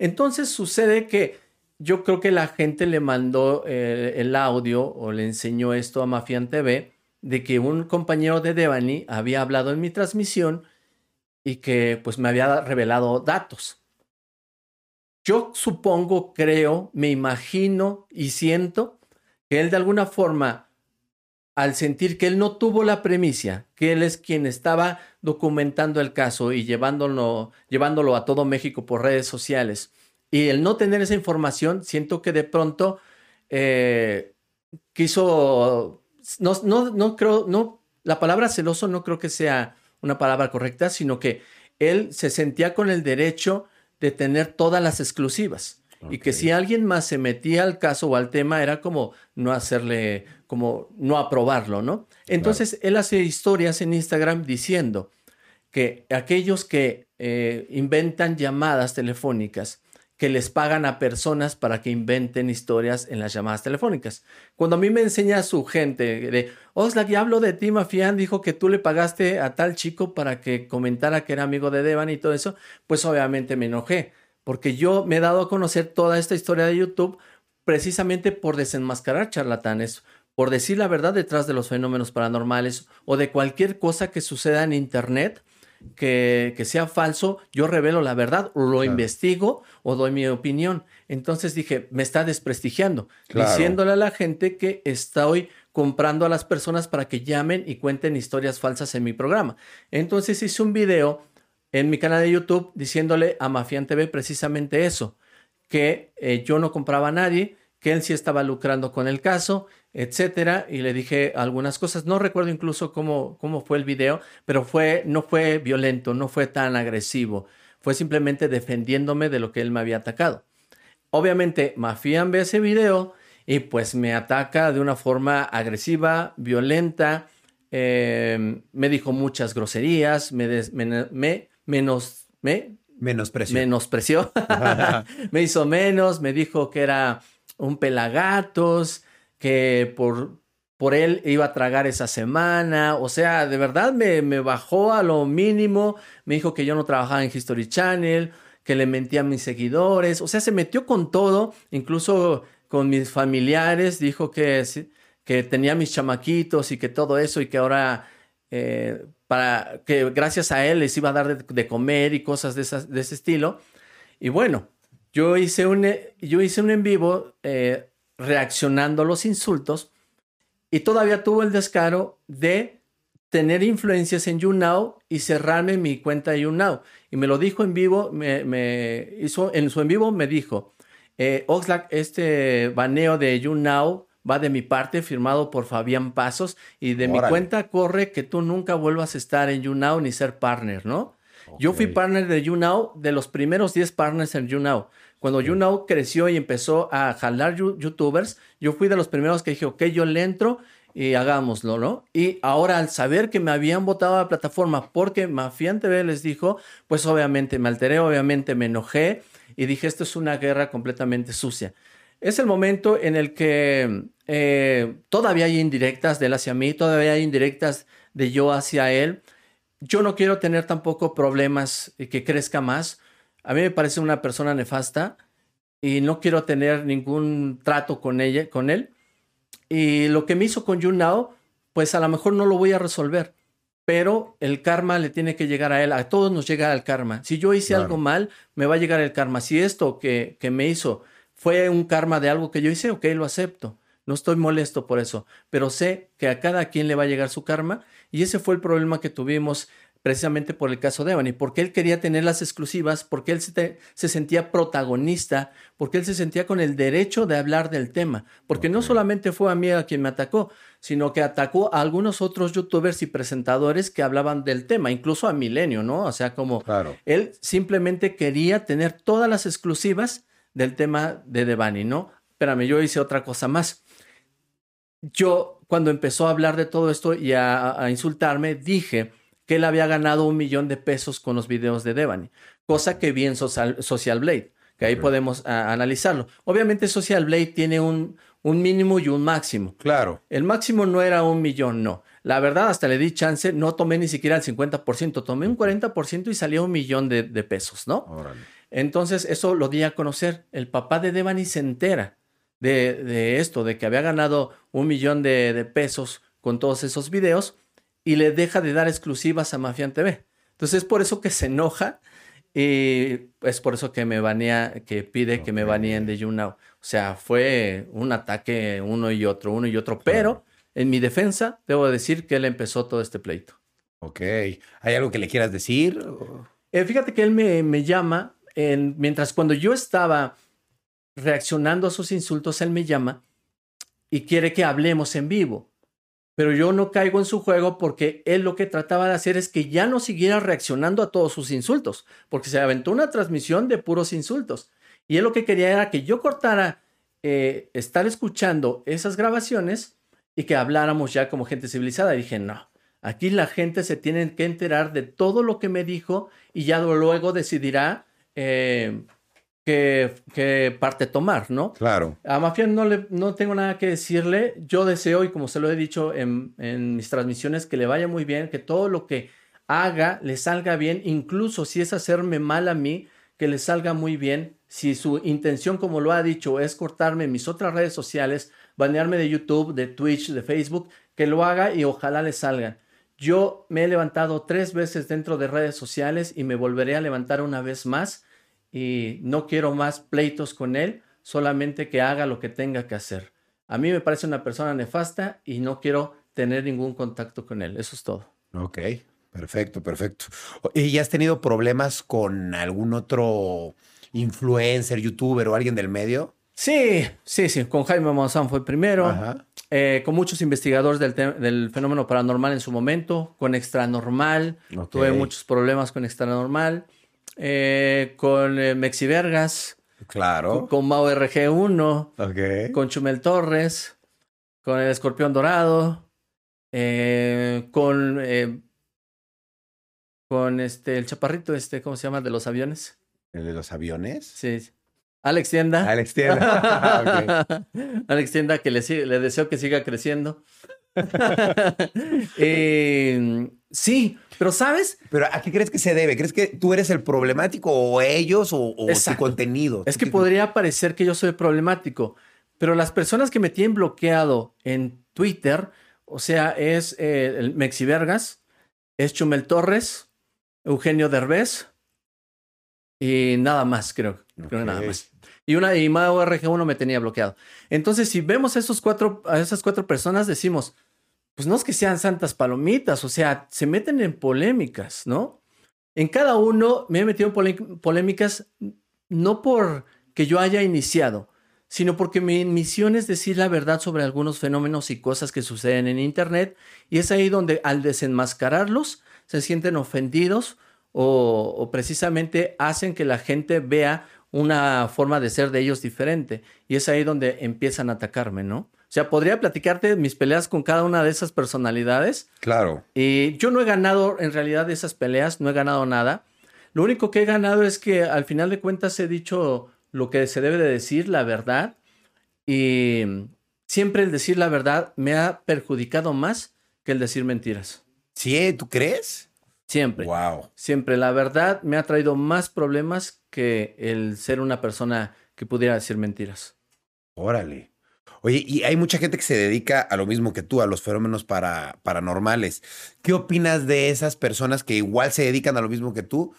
Entonces sucede que yo creo que la gente le mandó eh, el audio o le enseñó esto a Mafian TV de que un compañero de Devani había hablado en mi transmisión y que pues me había revelado datos. Yo supongo, creo, me imagino y siento que él de alguna forma al sentir que él no tuvo la premicia, que él es quien estaba documentando el caso y llevándolo, llevándolo a todo México por redes sociales, y el no tener esa información, siento que de pronto eh, quiso, no, no, no creo, no, la palabra celoso no creo que sea una palabra correcta, sino que él se sentía con el derecho de tener todas las exclusivas. Y que si alguien más se metía al caso o al tema, era como no hacerle, como no aprobarlo, ¿no? Entonces, él hace historias en Instagram diciendo que aquellos que eh, inventan llamadas telefónicas, que les pagan a personas para que inventen historias en las llamadas telefónicas. Cuando a mí me enseña su gente de, Oxlack, ya hablo de ti, Mafián, dijo que tú le pagaste a tal chico para que comentara que era amigo de Devan y todo eso, pues obviamente me enojé, porque yo me he dado a conocer toda esta historia de YouTube precisamente por desenmascarar charlatanes, por decir la verdad detrás de los fenómenos paranormales o de cualquier cosa que suceda en Internet que, sea falso, yo revelo la verdad o lo investigo o doy mi opinión. Entonces dije, me está desprestigiando, diciéndole a la gente que estoy comprando a las personas para que llamen y cuenten historias falsas en mi programa. Entonces hice un video en mi canal de YouTube diciéndole a Mafian TV precisamente eso, que eh, yo no compraba a nadie, que él sí estaba lucrando con el caso etcétera, y le dije algunas cosas. No recuerdo incluso cómo, cómo fue el video, pero fue, no fue violento, no fue tan agresivo. Fue simplemente defendiéndome de lo que él me había atacado. Obviamente, Mafian ve ese video y pues me ataca de una forma agresiva, violenta. Em, me dijo muchas groserías, me, me, menos, me menospreció. menospreció. [laughs] [laughs] me hizo menos, me dijo que era un pelagatos, que por, por él iba a tragar esa semana. O sea, de verdad me, me bajó a lo mínimo. Me dijo que yo no trabajaba en History Channel, que le mentía a mis seguidores. O sea, se metió con todo, incluso con mis familiares. Dijo que, que tenía mis chamaquitos y que todo eso y que ahora... Eh, para que gracias a él les iba a dar de, comer y cosas de, esas, de, ese estilo. Y bueno, yo hice un, yo hice un en vivo eh, reaccionando a los insultos y todavía tuvo el descaro de tener influencias en YouNow y cerrarme mi cuenta de YouNow. Y me lo dijo en vivo, me, hizo, en su en vivo me dijo, eh, Oxlack, este baneo de YouNow va de mi parte, firmado por Fabián Pasos, y de mi cuenta corre que tú nunca vuelvas a estar en YouNow ni ser partner, ¿no? Yo fui partner de YouNow, de los primeros 10 partners en YouNow. Cuando YouNow creció y empezó a jalar youtubers, yo fui de los primeros que dije, ok, yo le entro y hagámoslo, ¿no? Y ahora al saber que me habían votado a la plataforma porque Mafian TV les dijo, pues obviamente me alteré, obviamente me enojé y dije, esto es una guerra completamente sucia. Es el momento en el que eh, todavía hay indirectas de él hacia mí, todavía hay indirectas de yo hacia él. Yo no quiero tener tampoco problemas y que crezca más a mí me parece una persona nefasta y no quiero tener ningún trato con ella, con él. Y lo que me hizo con YouNow, pues a lo mejor no lo voy a resolver, pero el karma le tiene que llegar a él. A todos nos llega el karma. Si yo hice algo mal, me va a llegar el karma. Si esto que, que me hizo fue un karma de algo que yo hice, ok, lo acepto. No estoy molesto por eso, pero sé que a cada quien le va a llegar su karma y ese fue el problema que tuvimos precisamente por el caso de Ebony, porque él quería tener las exclusivas, porque él se, sentía protagonista, porque él se sentía con el derecho de hablar del tema, porque no solamente fue a mí a quien me atacó, sino que atacó a algunos otros youtubers y presentadores que hablaban del tema, incluso a Milenio, ¿no? O sea, como él simplemente quería tener todas las exclusivas del tema de Devani, ¿no? Espérame, yo hice otra cosa más. Yo, cuando empezó a hablar de todo esto y a insultarme, dije, que él había ganado un millón de pesos con los videos de Devani, cosa que vi en Social, Blade, que ahí podemos analizarlo. Obviamente Social Blade tiene un, un mínimo y un máximo. Claro. El máximo no era un millón, no. La verdad, hasta le di chance, no tomé ni siquiera el 50%, tomé un 40% y salió un millón de, pesos, ¿no? Entonces, eso lo di a conocer. El papá de Devani se entera de, esto, de que había ganado un millón de, de pesos con todos esos videos y le deja de dar exclusivas a Mafian TV. Entonces es por eso que se enoja y es por eso que me banea, que pide que me baneen de YouNow. O sea, fue un ataque uno y otro, uno y otro, pero en mi defensa, debo decir que él empezó todo este pleito. Ok. ¿Hay algo que le quieras decir? Eh, fíjate que él me, me llama, en, mientras cuando yo estaba reaccionando a sus insultos, él me llama y quiere que hablemos en vivo. Pero yo no caigo en su juego porque él lo que trataba de hacer es que ya no siguiera reaccionando a todos sus insultos, porque se aventó una transmisión de puros insultos. Y él lo que quería era que yo cortara eh, estar escuchando esas grabaciones y que habláramos ya como gente civilizada. Dije, no, aquí la gente se tiene que enterar de todo lo que me dijo y ya luego decidirá eh, qué, parte tomar, ¿no? Claro. A Mafia no, le, no tengo nada que decirle. Yo deseo, y como se lo he dicho en, en mis transmisiones, que le vaya muy bien, que todo lo que haga le salga bien, incluso si es hacerme mal a mí, que le salga muy bien. Si su intención, como lo ha dicho, es cortarme mis otras redes sociales, banearme de YouTube, de Twitch, de Facebook, que lo haga y ojalá le salgan. Yo me he levantado tres veces dentro de redes sociales y me volveré a levantar una vez más y no quiero más pleitos con él, solamente que haga lo que tenga que hacer. A mí me parece una persona nefasta y no quiero tener ningún contacto con él. Eso es todo. Ok, perfecto, perfecto. ¿Y has tenido problemas con algún otro influencer, youtuber o alguien del medio? Sí, sí, sí. Con Jaime Monzán fue el primero. Eh, con muchos investigadores del, fenómeno paranormal en su momento. Con Extranormal. Tuve muchos problemas con Extranormal. Eh, con eh, Mexi Vergas. Claro. Con, Mao RG1. Con Chumel Torres. Con el Escorpión Dorado. Eh, con. con este, el chaparrito, este, ¿cómo se llama? De los aviones. ¿El de los aviones? Sí. Alex Tienda. Alex Tienda. [laughs] Alex Tienda, que le, le deseo que siga creciendo. [laughs] sí, pero ¿sabes? Pero ¿a qué crees que se debe? ¿Crees que tú eres el problemático o ellos o, su contenido? Es que podría parecer que yo soy problemático, pero las personas que me tienen bloqueado en Twitter, o sea, es eh, el Mexi Vergas, es Chumel Torres, Eugenio Derbez y nada más, creo. Creo nada más. Y una y Mao RG1 me tenía bloqueado. Entonces, si vemos a, esos cuatro, a esas cuatro personas, decimos, pues no es que sean santas palomitas, o sea, se meten en polémicas, ¿no? En cada uno me he metido en polémicas no por que yo haya iniciado, sino porque mi misión es decir la verdad sobre algunos fenómenos y cosas que suceden en Internet, y es ahí donde al desenmascararlos se sienten ofendidos o, o precisamente hacen que la gente vea una forma de ser de ellos diferente, y es ahí donde empiezan a atacarme, ¿no? O sea, podría platicarte mis peleas con cada una de esas personalidades. Claro. Y yo no he ganado en realidad esas peleas, no he ganado nada. Lo único que he ganado es que al final de cuentas he dicho lo que se debe de decir, la verdad. Y siempre el decir la verdad me ha perjudicado más que el decir mentiras. ¿Sí? ¿Tú crees? Siempre. Wow. Siempre. La verdad me ha traído más problemas que el ser una persona que pudiera decir mentiras. Órale. Oye, y hay mucha gente que se dedica a lo mismo que tú, a los fenómenos para, paranormales. ¿Qué opinas de esas personas que igual se dedican a lo mismo que tú,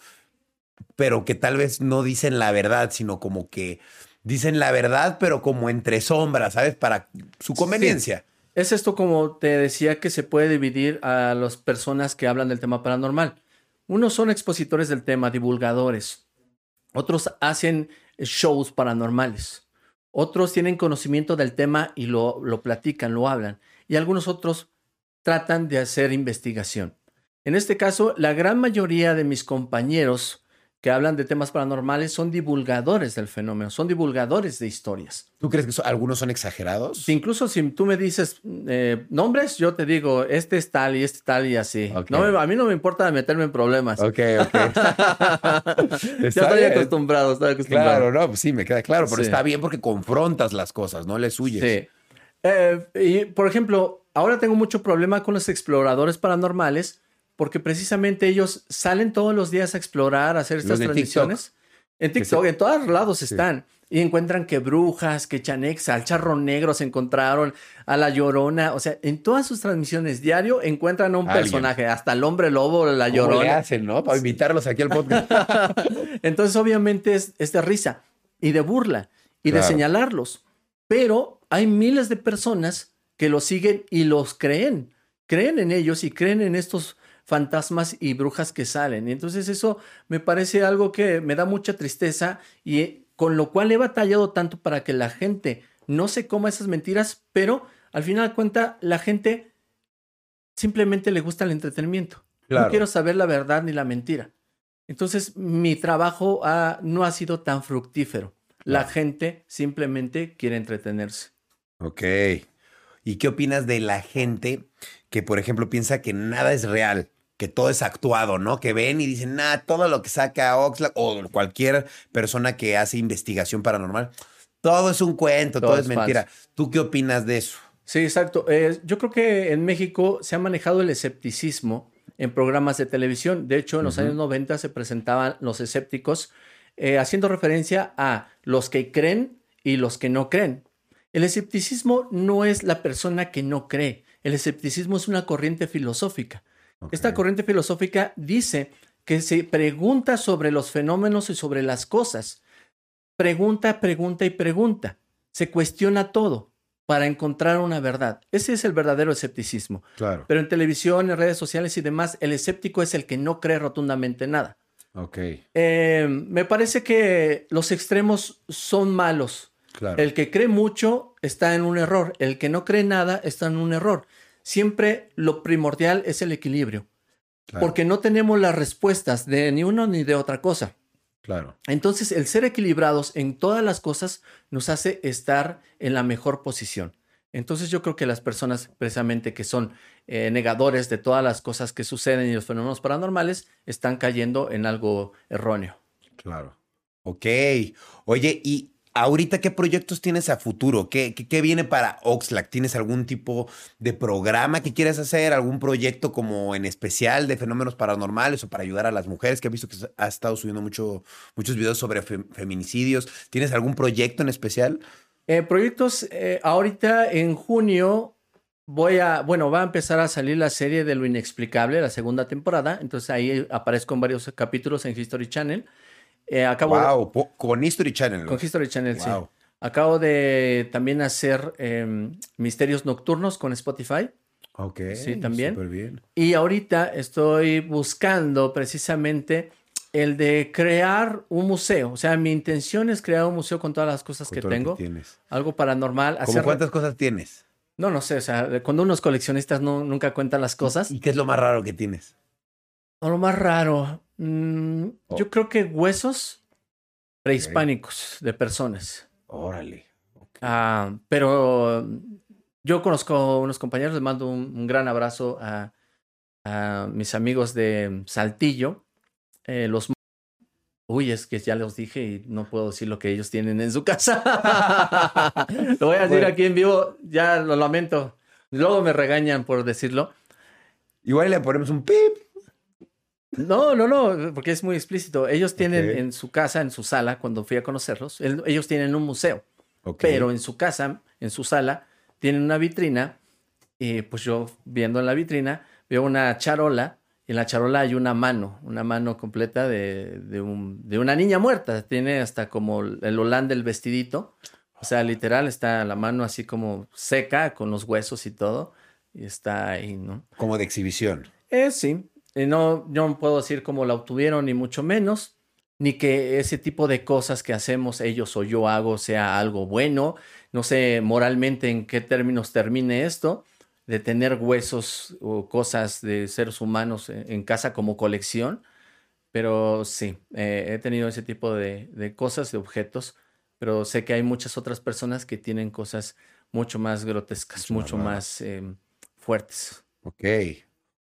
pero que tal vez no dicen la verdad, sino como que dicen la verdad, pero como entre sombras, ¿sabes? Para su conveniencia. Es esto como te decía que se puede dividir a las personas que hablan del tema paranormal. Unos son expositores del tema, divulgadores. Otros hacen shows paranormales. Otros tienen conocimiento del tema y lo, lo platican, lo hablan. Y algunos otros tratan de hacer investigación. En este caso, la gran mayoría de mis compañeros que hablan de temas paranormales son divulgadores del fenómeno, son divulgadores de historias. ¿Tú crees que algunos son exagerados? incluso si tú me dices eh, nombres, yo te digo, este es tal y este es tal y así. No a mí no me importa meterme en problemas. Ok, ok. [laughs] ya estoy acostumbrado, estoy acostumbrado. Claro, no, pues sí, me queda claro, pero está bien porque confrontas las cosas, no les huyes. Sí. Eh, y, por ejemplo, ahora tengo mucho problema con los exploradores paranormales porque precisamente ellos salen todos los días a explorar, a hacer estas transmisiones. En TikTok, en todos lados están. Y encuentran que brujas, que chanex, al charro negro se encontraron, a la llorona. O sea, en todas sus transmisiones diario encuentran a un personaje, hasta el hombre lobo, la llorona. ¿Cómo le hacen, no? Para invitarlos aquí al podcast. [laughs] Entonces, obviamente, es, de risa y de burla y de señalarlos. Pero hay miles de personas que los siguen y los creen. Creen en ellos y creen en estos fantasmas y brujas que salen. Y entonces eso me parece algo que me da mucha tristeza y con lo cual he batallado tanto para que la gente no se coma esas mentiras, pero al final de cuentas la gente simplemente le gusta el entretenimiento. No quiero saber la verdad ni la mentira. Entonces mi trabajo no ha sido tan fructífero. La gente simplemente quiere entretenerse. Ok. ¿Y qué opinas de la gente que, por ejemplo, piensa que nada es real? que todo es actuado, ¿no? Que ven y dicen, nada, todo lo que saca Oxlack o cualquier persona que hace investigación paranormal, todo es un cuento, todo, es, mentira. ¿Tú qué opinas de eso? Sí, exacto. Eh, yo creo que en México se ha manejado el escepticismo en programas de televisión. De hecho, en los años 90 se presentaban los escépticos eh, haciendo referencia a los que creen y los que no creen. El escepticismo no es la persona que no cree. El escepticismo es una corriente filosófica. Esta corriente filosófica dice que se pregunta sobre los fenómenos y sobre las cosas. Pregunta, pregunta y pregunta. Se cuestiona todo para encontrar una verdad. Ese es el verdadero escepticismo. Claro. Pero en televisión, en redes sociales y demás, el escéptico es el que no cree rotundamente nada. Ok. Eh, me parece que los extremos son malos. Claro. El que cree mucho está en un error. El que no cree nada está en un error siempre lo primordial es el equilibrio, porque no tenemos las respuestas de ni uno ni de otra cosa. Claro. Entonces, el ser equilibrados en todas las cosas nos hace estar en la mejor posición. Entonces, yo creo que las personas precisamente que son eh, negadores de todas las cosas que suceden y los fenómenos paranormales están cayendo en algo erróneo. Claro. Ok. Oye, y Ahorita, ¿qué proyectos tienes a futuro? ¿Qué, qué, viene para Oxlack? ¿Tienes algún tipo de programa que quieres hacer? ¿Algún proyecto como en especial de fenómenos paranormales o para ayudar a las mujeres? Que he visto que has estado subiendo mucho, muchos videos sobre feminicidios. ¿Tienes algún proyecto en especial? Eh, proyectos, eh, ahorita en junio voy a, bueno, va a empezar a salir la serie de lo inexplicable, la segunda temporada. Entonces ahí aparezco en varios capítulos en History Channel. Eh, acabo wow, con History Channel. Con History Channel, sí. Acabo de también hacer em, Misterios Nocturnos con Spotify. Ok. Sí, también. Súper bien. Y ahorita estoy buscando precisamente el de crear un museo. O sea, mi intención es crear un museo con todas las cosas que tengo. tienes. Algo paranormal. ¿Cómo cuántas cosas tienes? No, no sé. O sea, cuando unos coleccionistas no, nunca cuentan las cosas. ¿Y qué es lo más raro que tienes? lo más raro. Mm, oh. Yo creo que huesos prehispánicos de personas. Órale. Ah, pero yo conozco unos compañeros, les mando un, gran abrazo a, mis amigos de Saltillo. Eh, los Uy, es que ya les dije y no puedo decir lo que ellos tienen en su casa. [laughs] lo voy a decir aquí en vivo, ya lo lamento. Luego me regañan por decirlo. Igual le ponemos un pip. No, no, no, porque es muy explícito. Ellos tienen en su casa, en su sala, cuando fui a conocerlos, ellos tienen un museo. Pero en su casa, en su sala, tienen una vitrina. Y pues yo, viendo en la vitrina, veo una charola. Y en la charola hay una mano, una mano completa de, de, un, de una niña muerta. Tiene hasta como el holán del vestidito. O sea, literal, está la mano así como seca, con los huesos y todo. Y está ahí, ¿no? Como de exhibición. Eh, sí, no, yo no puedo decir cómo la obtuvieron, ni mucho menos, ni que ese tipo de cosas que hacemos ellos o yo hago sea algo bueno. No sé moralmente en qué términos termine esto, de tener huesos o cosas de seres humanos en casa como colección. Pero sí, eh, he tenido ese tipo de, cosas, de objetos, pero sé que hay muchas otras personas que tienen cosas mucho más grotescas, mucho, más em, fuertes. Ok.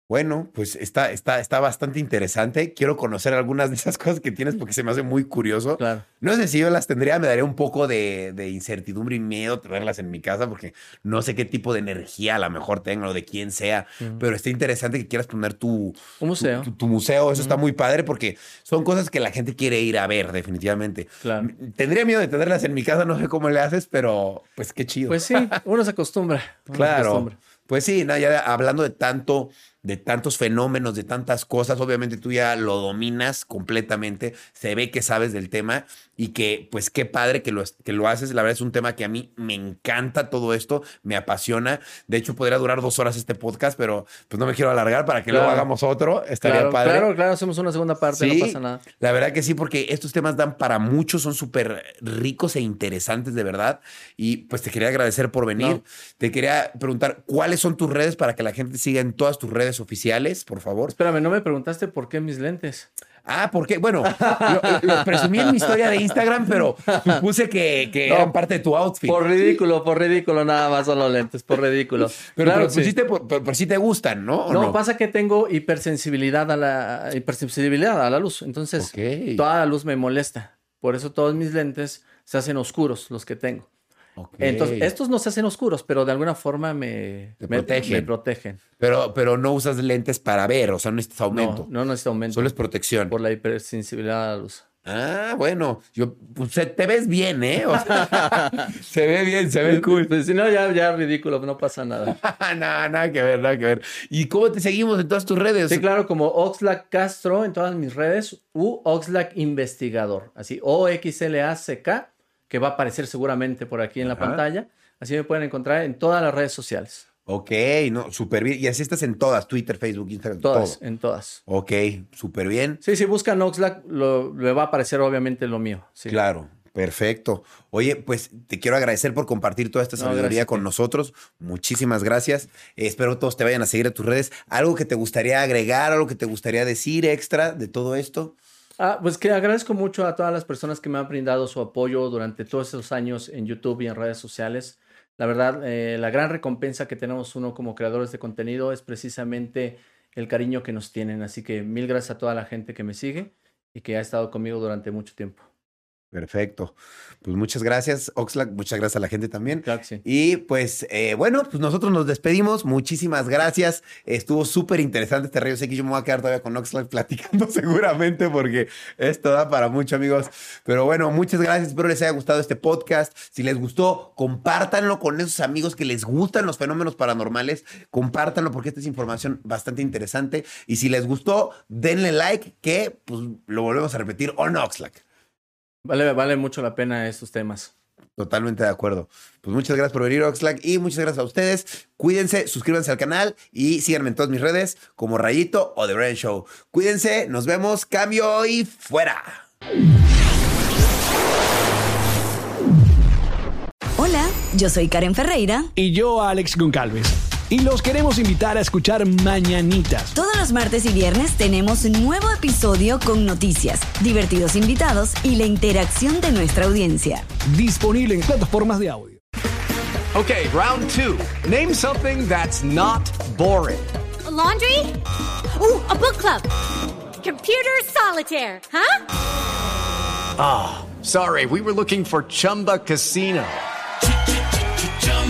Bueno, pues está, está, está bastante interesante. Quiero conocer algunas de esas cosas que tienes porque se me hace muy curioso. Claro. No sé si yo las tendría, me daría un poco de, incertidumbre y miedo tenerlas en mi casa porque no sé qué tipo de energía a lo mejor tengo o de quién sea. Pero está interesante que quieras poner tu, museo. Tu, museo. Eso está muy padre porque son cosas que la gente quiere ir a ver, definitivamente. Claro. Tendría miedo de tenerlas en mi casa, no sé cómo le haces, pero pues qué chido. Pues sí, uno se acostumbra. claro. Pues sí, ya hablando de tanto de tantos fenómenos, de tantas cosas. Obviamente tú ya lo dominas completamente, se ve que sabes del tema y que pues qué padre que lo, que lo haces. La verdad es un tema que a mí me encanta todo esto, me apasiona. De hecho, podría durar dos horas este podcast, pero pues no me quiero alargar para que luego hagamos otro. Estaría claro, padre. Claro, claro, hacemos una segunda parte, no pasa nada. La verdad que sí, porque estos temas dan para muchos, son súper ricos e interesantes de verdad. Y pues te quería agradecer por venir. Te quería preguntar, ¿cuáles son tus redes para que la gente siga en todas tus redes oficiales, por favor? Espérame, no me preguntaste por qué mis lentes. Ah, ¿por qué? Bueno, lo, lo, presumí en mi historia de Instagram, pero supuse que, que no, eran parte de tu outfit. Por ridículo, por ridículo, nada más son los lentes, por ridículo. Pero, claro, pero, pusiste, por, pero, pero sí te gustan, ¿no? No, no, pasa que tengo hipersensibilidad a la hipersensibilidad a la luz. Entonces, okay. toda la luz me molesta. Por eso todos mis lentes se hacen oscuros, los que tengo. Okay. Entonces, estos no se hacen oscuros, pero de alguna forma me, Te me, protegen. me protegen. Pero, pero no usas lentes para ver, o sea, no necesitas aumento. No, no necesito aumento. Solo es protección. Por la hipersensibilidad a la luz. Ah, bueno, yo, pues, te ves bien, ¿eh? O sea, [laughs] se ve bien, se ve cool. Pues, si no, ya, ya ridículo, no pasa nada. [laughs] nada, nada que ver, nada que ver. ¿Y cómo te seguimos en todas tus redes? Sí, claro, como Oxlack Castro en todas mis redes, u Oxlack Investigador, así, O-X-L-A-C-K, que va a aparecer seguramente por aquí en la pantalla. Así me pueden encontrar en todas las redes sociales. Ok, no, súper bien. Y así estás en todas, Twitter, Facebook, Instagram, Todas, todo. en todas. Ok, súper bien. Sí, si buscan Oxlack, lo, le va a aparecer obviamente lo mío. Sí. Claro, perfecto. Oye, pues te quiero agradecer por compartir toda esta sabiduría con nosotros. Muchísimas gracias. Eh, espero todos te vayan a seguir a tus redes. ¿Algo que te gustaría agregar, algo que te gustaría decir extra de todo esto? Ah, pues que agradezco mucho a todas las personas que me han brindado su apoyo durante todos esos años en YouTube y en redes sociales. La verdad, eh, la gran recompensa que tenemos uno como creadores de contenido es precisamente el cariño que nos tienen. Así que mil gracias a toda la gente que me sigue y que ha estado conmigo durante mucho tiempo. Perfecto. Pues muchas gracias, Oxlack. Muchas gracias a la gente también. Claro que sí. Y pues eh, bueno, pues nosotros nos despedimos. Muchísimas gracias. Estuvo súper interesante este Rayos X. Yo me voy a quedar todavía con Oxlack platicando [laughs] seguramente porque esto da para mucho, amigos. Pero bueno, muchas gracias. Espero les haya gustado este podcast. Si les gustó, compártanlo con esos amigos que les gustan los fenómenos paranormales. Compártanlo porque esta es información bastante interesante. Y si les gustó, denle like que pues lo volvemos a repetir on Oxlack. Vale, vale mucho la pena estos temas. Totalmente de acuerdo. Pues muchas gracias por venir, Oxlack, y muchas gracias a ustedes. Cuídense, suscríbanse al canal y síganme en todas mis redes como Rayito o The Brian Show. Cuídense, nos vemos, cambio y fuera. Hola, yo soy Karen Ferreira. Y yo, Alex Goncalves. Y los queremos invitar a escuchar Mañanitas. Todos los martes y viernes tenemos un nuevo episodio con noticias, divertidos invitados y la interacción de nuestra audiencia. Disponible en plataformas de audio. Okay, round two. Name something that's not boring. A laundry? Ooh, a book club. Computer solitaire, huh? Sorry, we were looking for Chumba Casino.